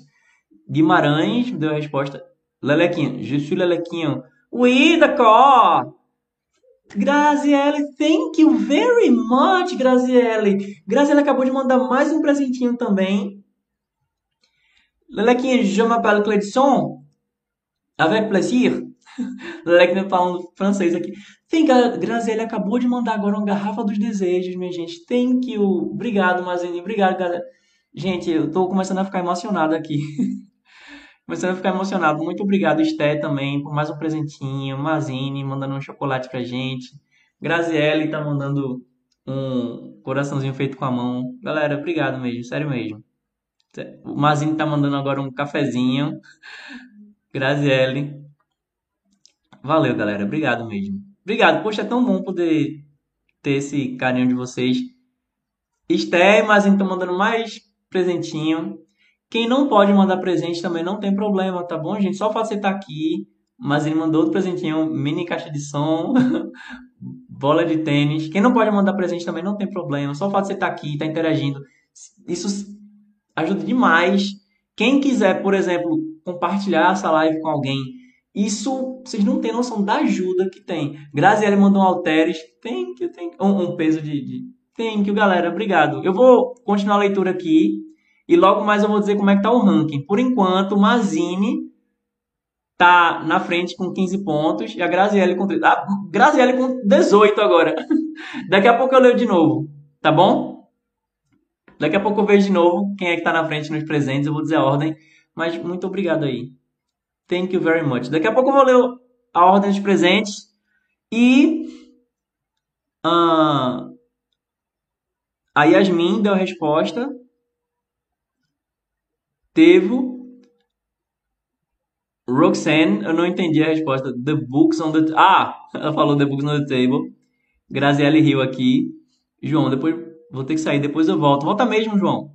Guimarães deu a resposta. Lelequinho, je suis Lelequinho. Oui, d'accord. Graziele, thank you very much, Graziele. Graziele acabou de mandar mais um presentinho também. Lelequinho, je m'appelle Cledson. Avec plaisir. Lelequinho falando francês aqui. Tem, Graziele acabou de mandar agora uma garrafa dos desejos, minha gente. Thank you. Obrigado, Mazini. Obrigado, galera. Gente, eu tô começando a ficar emocionado aqui. começando a ficar emocionado. Muito obrigado, Esté, também, por mais um presentinho. Mazine mandando um chocolate pra gente. Graziele tá mandando um coraçãozinho feito com a mão. Galera, obrigado mesmo, sério mesmo. O Mazine tá mandando agora um cafezinho. Graziele. Valeu, galera. Obrigado mesmo. Obrigado. Poxa, é tão bom poder ter esse carinho de vocês. Esté Mazine estão mandando mais presentinho. Quem não pode mandar presente também não tem problema, tá bom, gente? Só estar tá aqui. Mas ele mandou outro presentinho, mini caixa de som, bola de tênis. Quem não pode mandar presente também não tem problema. Só o fato de você estar tá aqui, estar tá interagindo, isso ajuda demais. Quem quiser, por exemplo, compartilhar essa live com alguém, isso vocês não têm noção da ajuda que tem. Graziele mandou um alteres, tem que tem um, um peso de, de Thank you, galera. Obrigado. Eu vou continuar a leitura aqui e logo mais eu vou dizer como é que tá o ranking. Por enquanto, Mazini tá na frente com 15 pontos e a Graziele com ah, Graziele com 18 agora. Daqui a pouco eu leio de novo, tá bom? Daqui a pouco eu vejo de novo quem é que tá na frente nos presentes, eu vou dizer a ordem, mas muito obrigado aí. Thank you very much. Daqui a pouco eu vou ler a ordem dos presentes e uh, a Yasmin deu a resposta. Tevo. Roxanne, eu não entendi a resposta. The books on the... Ah, ela falou the books on the table. Graziele riu aqui. João, depois vou ter que sair, depois eu volto. Volta mesmo, João.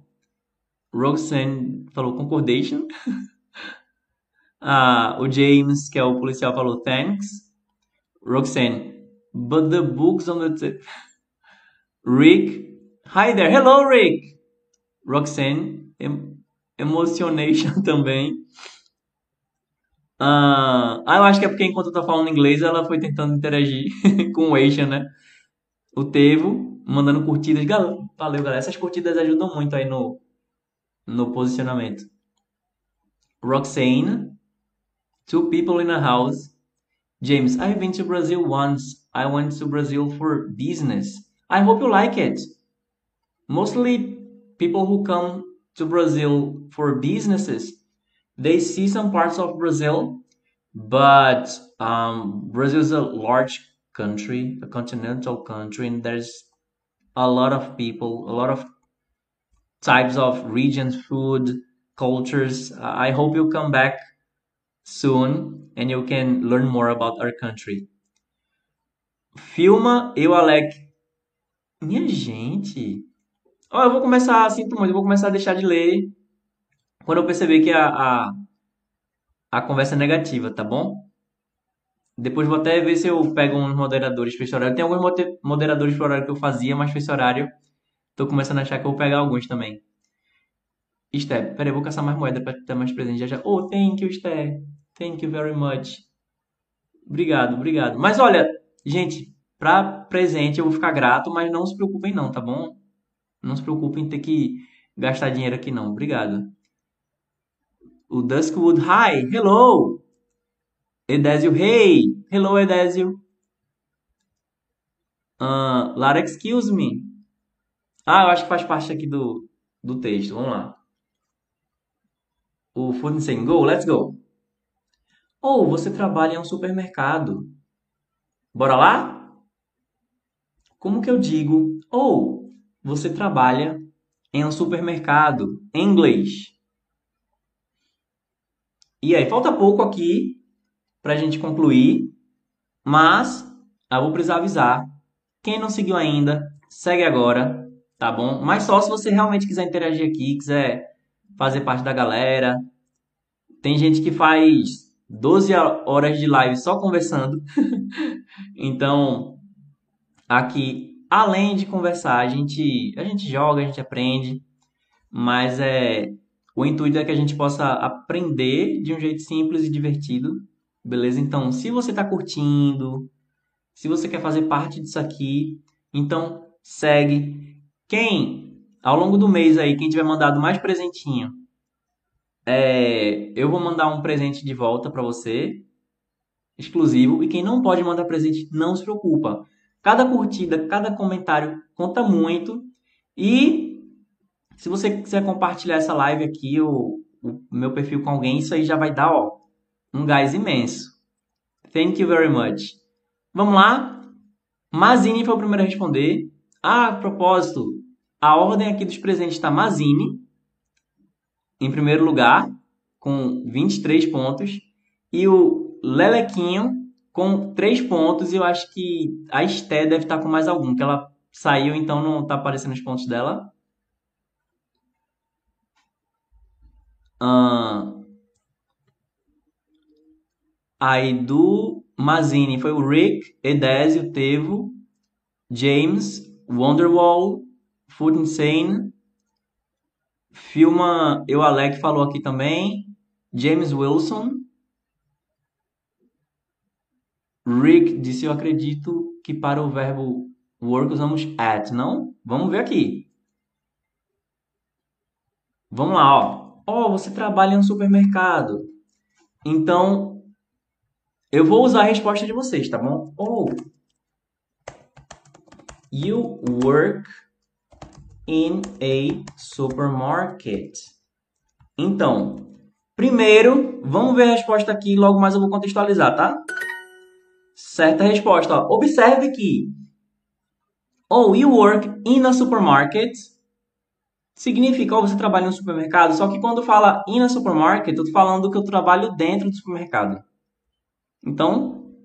Roxanne falou concordation. ah, o James, que é o policial, falou thanks. Roxanne, but the books on the table... Rick Hi there. Hello, Rick. Roxanne. Em Emotionation também. Ah, eu acho que é porque enquanto eu tô falando inglês, ela foi tentando interagir com o Asian, né? O Tevo mandando curtidas. Valeu, galera. Essas curtidas ajudam muito aí no, no posicionamento. Roxane. Two people in a house. James, I've been to Brazil once. I went to Brazil for business. I hope you like it. mostly people who come to Brazil for businesses, they see some parts of Brazil, but um, Brazil is a large country, a continental country, and there's a lot of people, a lot of types of regions, food, cultures. I hope you come back soon and you can learn more about our country. Filma, eu, Alec. Minha gente, Ó, eu vou começar, sinto muito, eu vou começar a deixar de ler quando eu perceber que a, a, a conversa é negativa, tá bom? Depois vou até ver se eu pego uns moderadores para esse horário. Tem alguns moderadores para horário que eu fazia, mas para esse horário tô começando a achar que eu vou pegar alguns também. Esté, peraí, eu vou caçar mais moeda para ter mais presente já já. Oh, thank you, Esté. Thank you very much. Obrigado, obrigado. Mas olha, gente, para presente eu vou ficar grato, mas não se preocupem não, tá bom? Não se preocupe em ter que gastar dinheiro aqui não. Obrigado. O Duskwood, hi, hello. Edésio, hey, hello Edésio. Uh, Lara, excuse me. Ah, eu acho que faz parte aqui do, do texto. Vamos lá. O saying go, let's go. Ou oh, você trabalha em um supermercado. Bora lá? Como que eu digo? Ou oh, você trabalha em um supermercado em inglês. E aí, falta pouco aqui para a gente concluir, mas eu vou precisar avisar. Quem não seguiu ainda, segue agora, tá bom? Mas só se você realmente quiser interagir aqui, quiser fazer parte da galera. Tem gente que faz 12 horas de live só conversando. então, aqui, além de conversar, a gente, a gente joga, a gente aprende, mas é o intuito é que a gente possa aprender de um jeito simples e divertido, beleza? Então, se você está curtindo, se você quer fazer parte disso aqui, então segue. Quem, ao longo do mês aí, quem tiver mandado mais presentinho, é, eu vou mandar um presente de volta para você, exclusivo. E quem não pode mandar presente, não se preocupa. Cada curtida, cada comentário conta muito. E se você quiser compartilhar essa live aqui, o, o meu perfil com alguém, isso aí já vai dar ó, um gás imenso. Thank you very much. Vamos lá? Mazini foi o primeiro a responder. Ah, a propósito, a ordem aqui dos presentes está Mazini, em primeiro lugar, com 23 pontos. E o Lelequinho, com 3 pontos. E eu acho que a Esté deve estar com mais algum, que ela saiu, então não está aparecendo os pontos dela. Uh, aí do Mazini foi o Rick, Edésio, Tevo, James, Wonderwall, Food Insane, Filma Eu Alec falou aqui também, James Wilson, Rick disse eu acredito que para o verbo work usamos at, não? Vamos ver aqui. Vamos lá, ó. Oh, você trabalha em um supermercado. Então, eu vou usar a resposta de vocês, tá bom? Oh, you work in a supermarket. Então, primeiro, vamos ver a resposta aqui, logo mais eu vou contextualizar, tá? Certa resposta. Observe que Oh, you work in a supermarket significa oh, você trabalha um supermercado, só que quando fala in a supermarket, eu tô falando que eu trabalho dentro do supermercado. Então,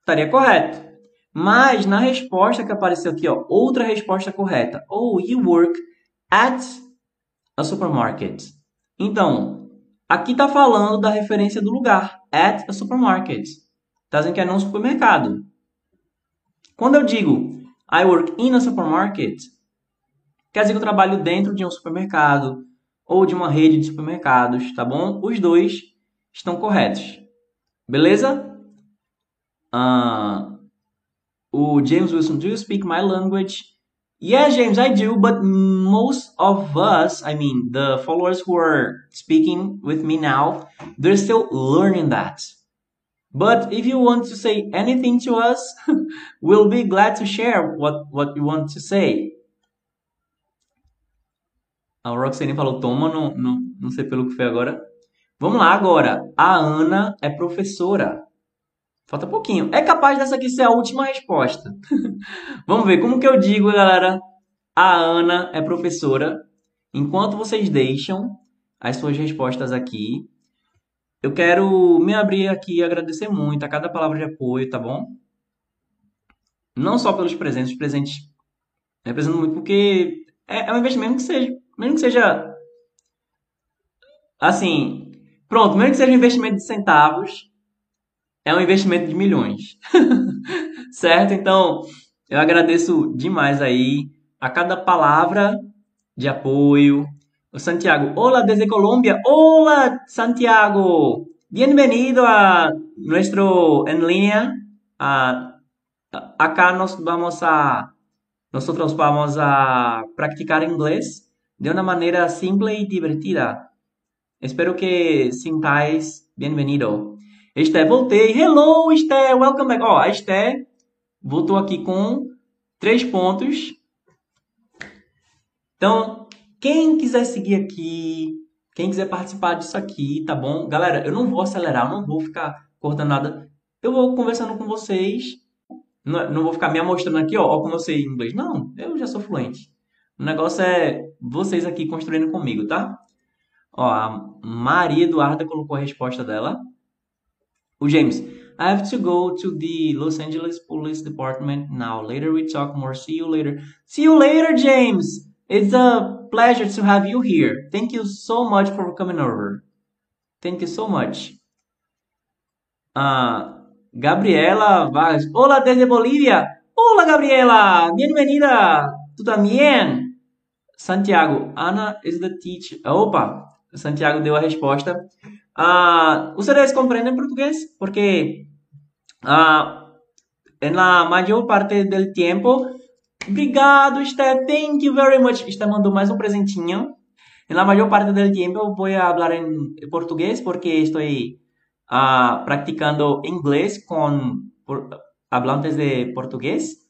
estaria correto. Mas na resposta que apareceu aqui, ó, outra resposta correta. Oh, you work at a supermarket. Então, aqui está falando da referência do lugar. At a supermarket. Está dizendo que é num supermercado. Quando eu digo I work in a supermarket, quer dizer que eu trabalho dentro de um supermercado ou de uma rede de supermercados, tá bom? Os dois estão corretos. Beleza? Uh, o James Wilson, do you speak my language? Yeah, James, I do, but most of us, I mean, the followers who are speaking with me now, they're still learning that. But if you want to say anything to us, we'll be glad to share what, what you want to say. A Roxane falou, toma, não, não, não sei pelo que foi agora. Vamos lá agora. A Ana é professora. Falta pouquinho. É capaz dessa aqui ser a última resposta. Vamos ver como que eu digo, galera. A Ana é professora. Enquanto vocês deixam as suas respostas aqui, eu quero me abrir aqui e agradecer muito a cada palavra de apoio, tá bom? Não só pelos presentes, os presentes representam muito porque é, é um investimento que seja, mesmo que seja assim, Pronto, mesmo que seja um investimento de centavos, é um investimento de milhões. certo? Então, eu agradeço demais aí a cada palavra de apoio. O Santiago, hola desde Colombia. Hola, Santiago. Bienvenido a nuestro en línea. A, acá nos vamos a nosotros vamos a practicar inglés de una manera simple y divertida. Espero que sintais bem-vindo. Esté, voltei. Hello, Esté, welcome back. Ó, a Esté voltou aqui com três pontos. Então, quem quiser seguir aqui, quem quiser participar disso aqui, tá bom? Galera, eu não vou acelerar, eu não vou ficar cortando nada. Eu vou conversando com vocês. Não, não vou ficar me mostrando aqui, ó, ó, como eu sei inglês. Não, eu já sou fluente. O negócio é vocês aqui construindo comigo, tá? Ó, a Maria Eduarda colocou a resposta dela. O James, I have to go to the Los Angeles Police Department now. Later we talk more. See you later. See you later, James. It's a pleasure to have you here. Thank you so much for coming over. Thank you so much. Ah, Gabriela Vargas. Hola desde Bolivia. Hola, Gabriela. Bienvenida. ¿Tú también? Santiago. Ana is the teacher. Opa. Santiago deu a resposta. Ah, ¿Ustedes comprenden portugués? Porque ah, en la mayor parte del tiempo. Obrigado, Esté. Thank you very much. Esté mandou mais um presentinho. En la mayor parte del tiempo voy a hablar en portugués porque estoy ah, practicando inglés con por- hablantes de portugués.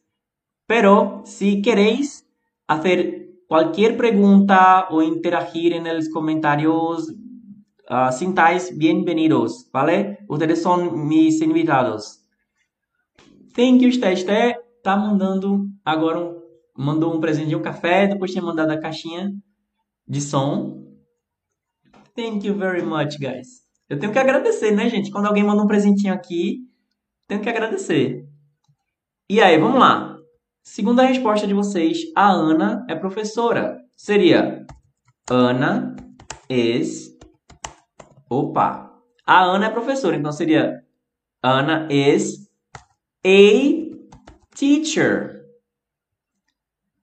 Pero si queréis hacer cualquier pregunta o interagir en los comentarios, ah, sintáis bienvenidos, ¿vale? Ustedes son mis invitados. Thank you, Esté. Tá mandando agora um, mandou um presente de um café, depois tinha mandado a caixinha de som. Thank you very much, guys. Eu tenho que agradecer, né, gente? Quando alguém manda um presentinho aqui, tenho que agradecer. E aí, vamos lá. Segundo a resposta de vocês, a Ana é professora. Seria Ana is. Opa! A Ana é professora, então seria Ana is a teacher.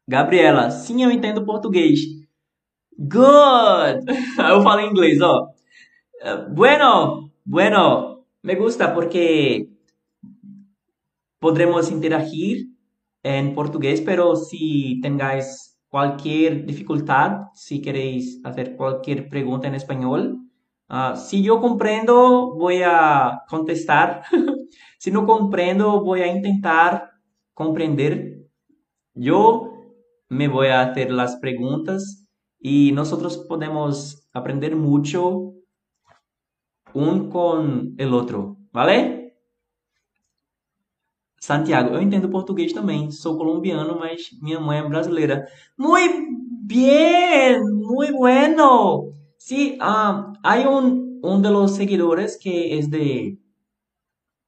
Gabriela, sim, eu entendo português. Good! Eu falo em inglês, ó. Bueno, bueno, me gusta porque podremos interagir en portugués, pero si tengáis cualquier dificultad, si queréis hacer cualquier pregunta en español, ah, si yo comprendo, voy a contestar. si no comprendo, voy a intentar comprender. Yo me voy a hacer las preguntas y nosotros podemos aprender mucho um com el outro, ¿vale? Santiago, eu entendo português também. Sou colombiano, mas minha mãe é brasileira. Muy bien, muy bueno. Sí, ah, hay un, un de los seguidores que es de,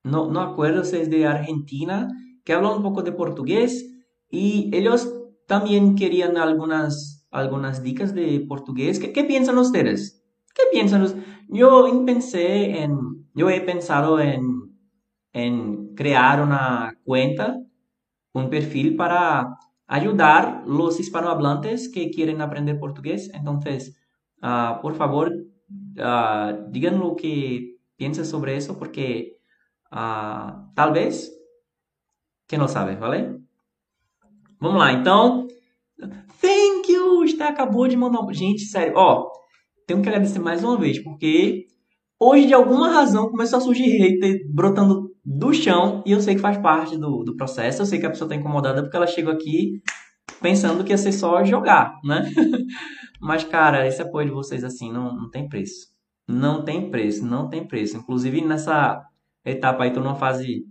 no, no acuerdo si es de Argentina, que habla un poco de portugués y ellos también querían algunas, algunas dicas de portugués. ¿Qué, qué piensan ustedes? ¿Qué piensan? us- Yo pensé en, yo he pensado en, en crear una cuenta, un perfil para ayudar los hispanohablantes que quieren aprender portugués. Entonces, ah, por favor, ah, digan lo que piensan sobre eso porque ah, tal vez quem não sabe, vale? Vamos lá, então. Thank you! Está acabou de mandar. Gente, sério, ó. Tenho que agradecer mais uma vez, porque hoje, de alguma razão, começou a surgir hater brotando do chão, e eu sei que faz parte do, do processo. Eu sei que a pessoa está incomodada porque ela chegou aqui pensando que ia ser só jogar, né? Mas, cara, esse apoio de vocês, assim, não, não tem preço. Não tem preço, não tem preço. Inclusive, nessa etapa aí, tô numa fase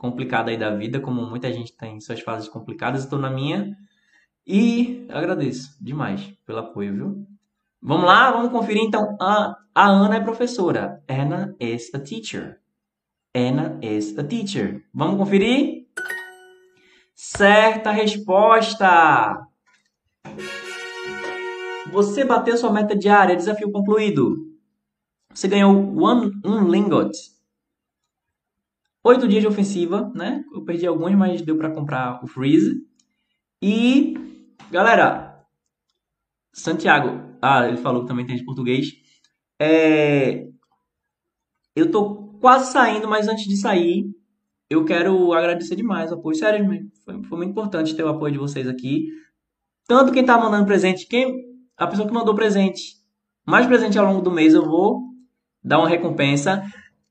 complicada aí da vida, como muita gente tem suas fases complicadas, tô na minha. E agradeço demais pelo apoio, viu? Vamos lá, vamos conferir então. A, a Ana é professora. Anna is a teacher. Anna is a teacher. Vamos conferir? Certa resposta! Você bateu sua meta diária, desafio concluído. Você ganhou one, um lingot. Oito dias de ofensiva, né? Eu perdi alguns, mas deu para comprar o freeze. E, galera, Santiago, ah, ele falou que também entende português. É, eu tô quase saindo, mas antes de sair, eu quero agradecer demais o apoio. Sério, foi, foi muito importante ter o apoio de vocês aqui. Tanto quem tá mandando presente, quem a pessoa que mandou presente, mais presente ao longo do mês, eu vou dar uma recompensa.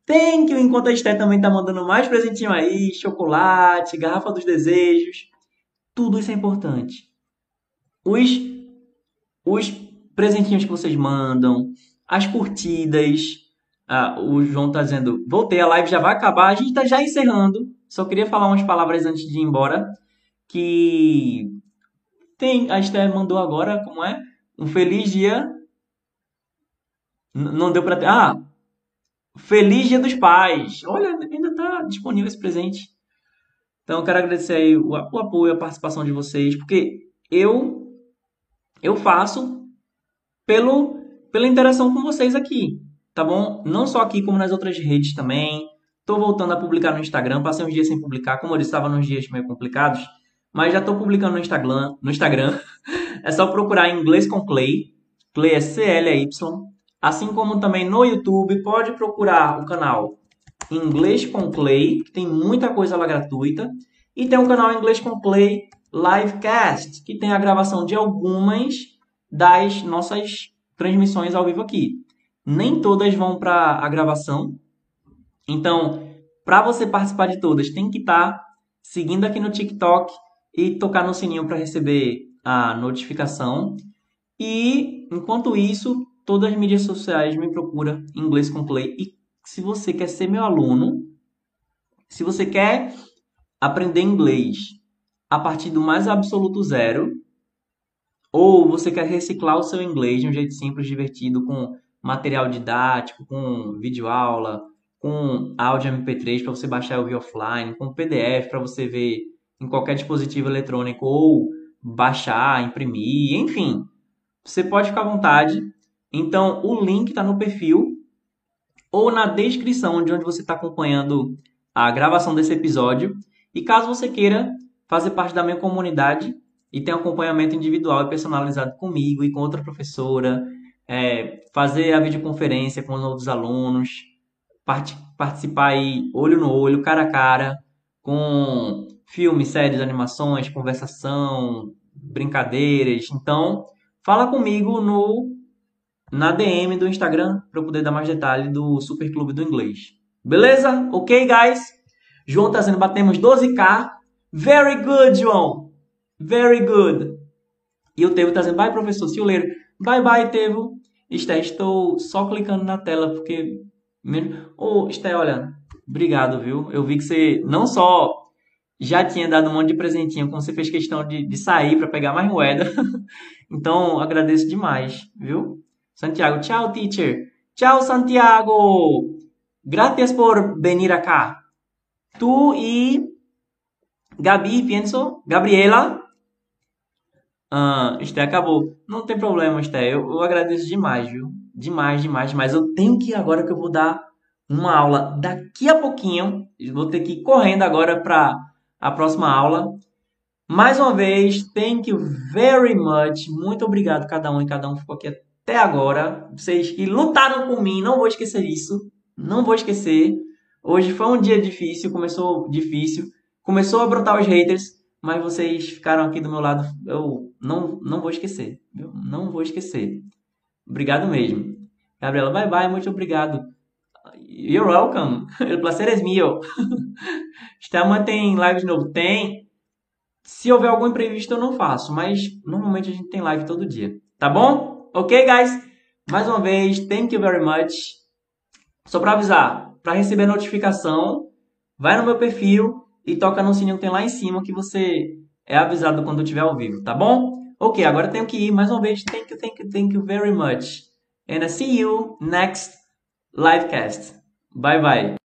Thank you, enquanto a Esté também tá mandando mais presentinho aí, chocolate, garrafa dos desejos. Tudo isso é importante. Os os presentinhos que vocês mandam, as curtidas. Ah, o João tá dizendo, voltei, a live já vai acabar, a gente tá já encerrando. Só queria falar umas palavras antes de ir embora. Que tem, a Esther mandou agora, como é? Um feliz dia. N- não deu pra ter. Ah! Feliz Dia dos Pais! Olha, ainda tá disponível esse presente. Então, eu quero agradecer aí o, o apoio, a participação de vocês, porque eu eu faço pelo pela interação com vocês aqui, tá bom? Não só aqui, como nas outras redes também. Tô voltando a publicar no Instagram, passei uns dias sem publicar, como eu estava nos dias meio complicados, mas já tô publicando no Instagram, no Instagram. É só procurar em inglês com Clay, Clay é C-L-A-Y, assim como também no YouTube, pode procurar o canal Inglês com Clay, que tem muita coisa lá gratuita, e tem o canal Inglês com Clay Livecast, que tem a gravação de algumas das nossas transmissões ao vivo aqui. Nem todas vão para a gravação. Então, para você participar de todas, tem que estar seguindo aqui no TikTok e tocar no sininho para receber a notificação. E, enquanto isso, todas as mídias sociais me procura Inglês com Clay. E se você quer ser meu aluno, se você quer aprender inglês a partir do mais absoluto zero, ou você quer reciclar o seu inglês de um jeito simples, divertido, com material didático, com videoaula, com áudio MP3 para você baixar e ouvir offline, com PDF para você ver em qualquer dispositivo eletrônico ou baixar, imprimir, enfim. Você pode ficar à vontade. Então, o link está no perfil ou na descrição de onde você está acompanhando a gravação desse episódio. E caso você queira fazer parte da minha comunidade e ter um acompanhamento individual e personalizado comigo e com outra professora, é, fazer a videoconferência com os outros alunos, part participar aí olho no olho, cara a cara, com filmes, séries, animações, conversação, brincadeiras. Então, fala comigo no na DM do Instagram para eu poder dar mais detalhe do Super Clube do Inglês. Beleza? Ok, guys? João tá dizendo batemos 12k. Very good, João. Very good. E o Tevo tá dizendo bye, professor. See you later. Bye, bye, Tevo. Esté, estou só clicando na tela porque... Ô, oh, Esté, olha, obrigado, viu? Eu vi que você não só já tinha dado um monte de presentinho, como você fez questão de, de sair para pegar mais moeda. então, agradeço demais, viu? Santiago, tchau, teacher. Tchau, Santiago. Gracias por venir acá. Tu y Gabi, pienso. Gabriela. Ah, Esté acabou. Não tem problema, Esté. Eu, eu agradeço demais, viu? Demais, demais, demais. Eu tenho que ir agora que eu vou dar uma aula daqui a pouquinho. Vou ter que ir correndo agora para a próxima aula. Mais uma vez, thank you very much. Muito obrigado cada um e cada um ficou aqui até agora. Vocês que lutaram por mim, não vou esquecer isso. Não vou esquecer. Hoje foi um dia difícil, começou difícil. Começou a brotar os haters, mas vocês ficaram aqui do meu lado. Eu não, não vou esquecer. Viu? Não vou esquecer. Obrigado mesmo. Gabriela, bye bye, muito obrigado. You're welcome. O prazer é meu. Estamos tem live de novo? Tem. Se houver algum imprevisto, eu não faço, mas normalmente a gente tem live todo dia. Tá bom? Ok, guys? Mais uma vez, thank you very much. Só para avisar, para receber notificação, vai no meu perfil e toca no sininho que tem lá em cima que você é avisado quando eu estiver ao vivo, tá bom? Ok, agora tenho que ir mais uma vez. Thank you, thank you, thank you very much. And I see you next livecast. Bye bye.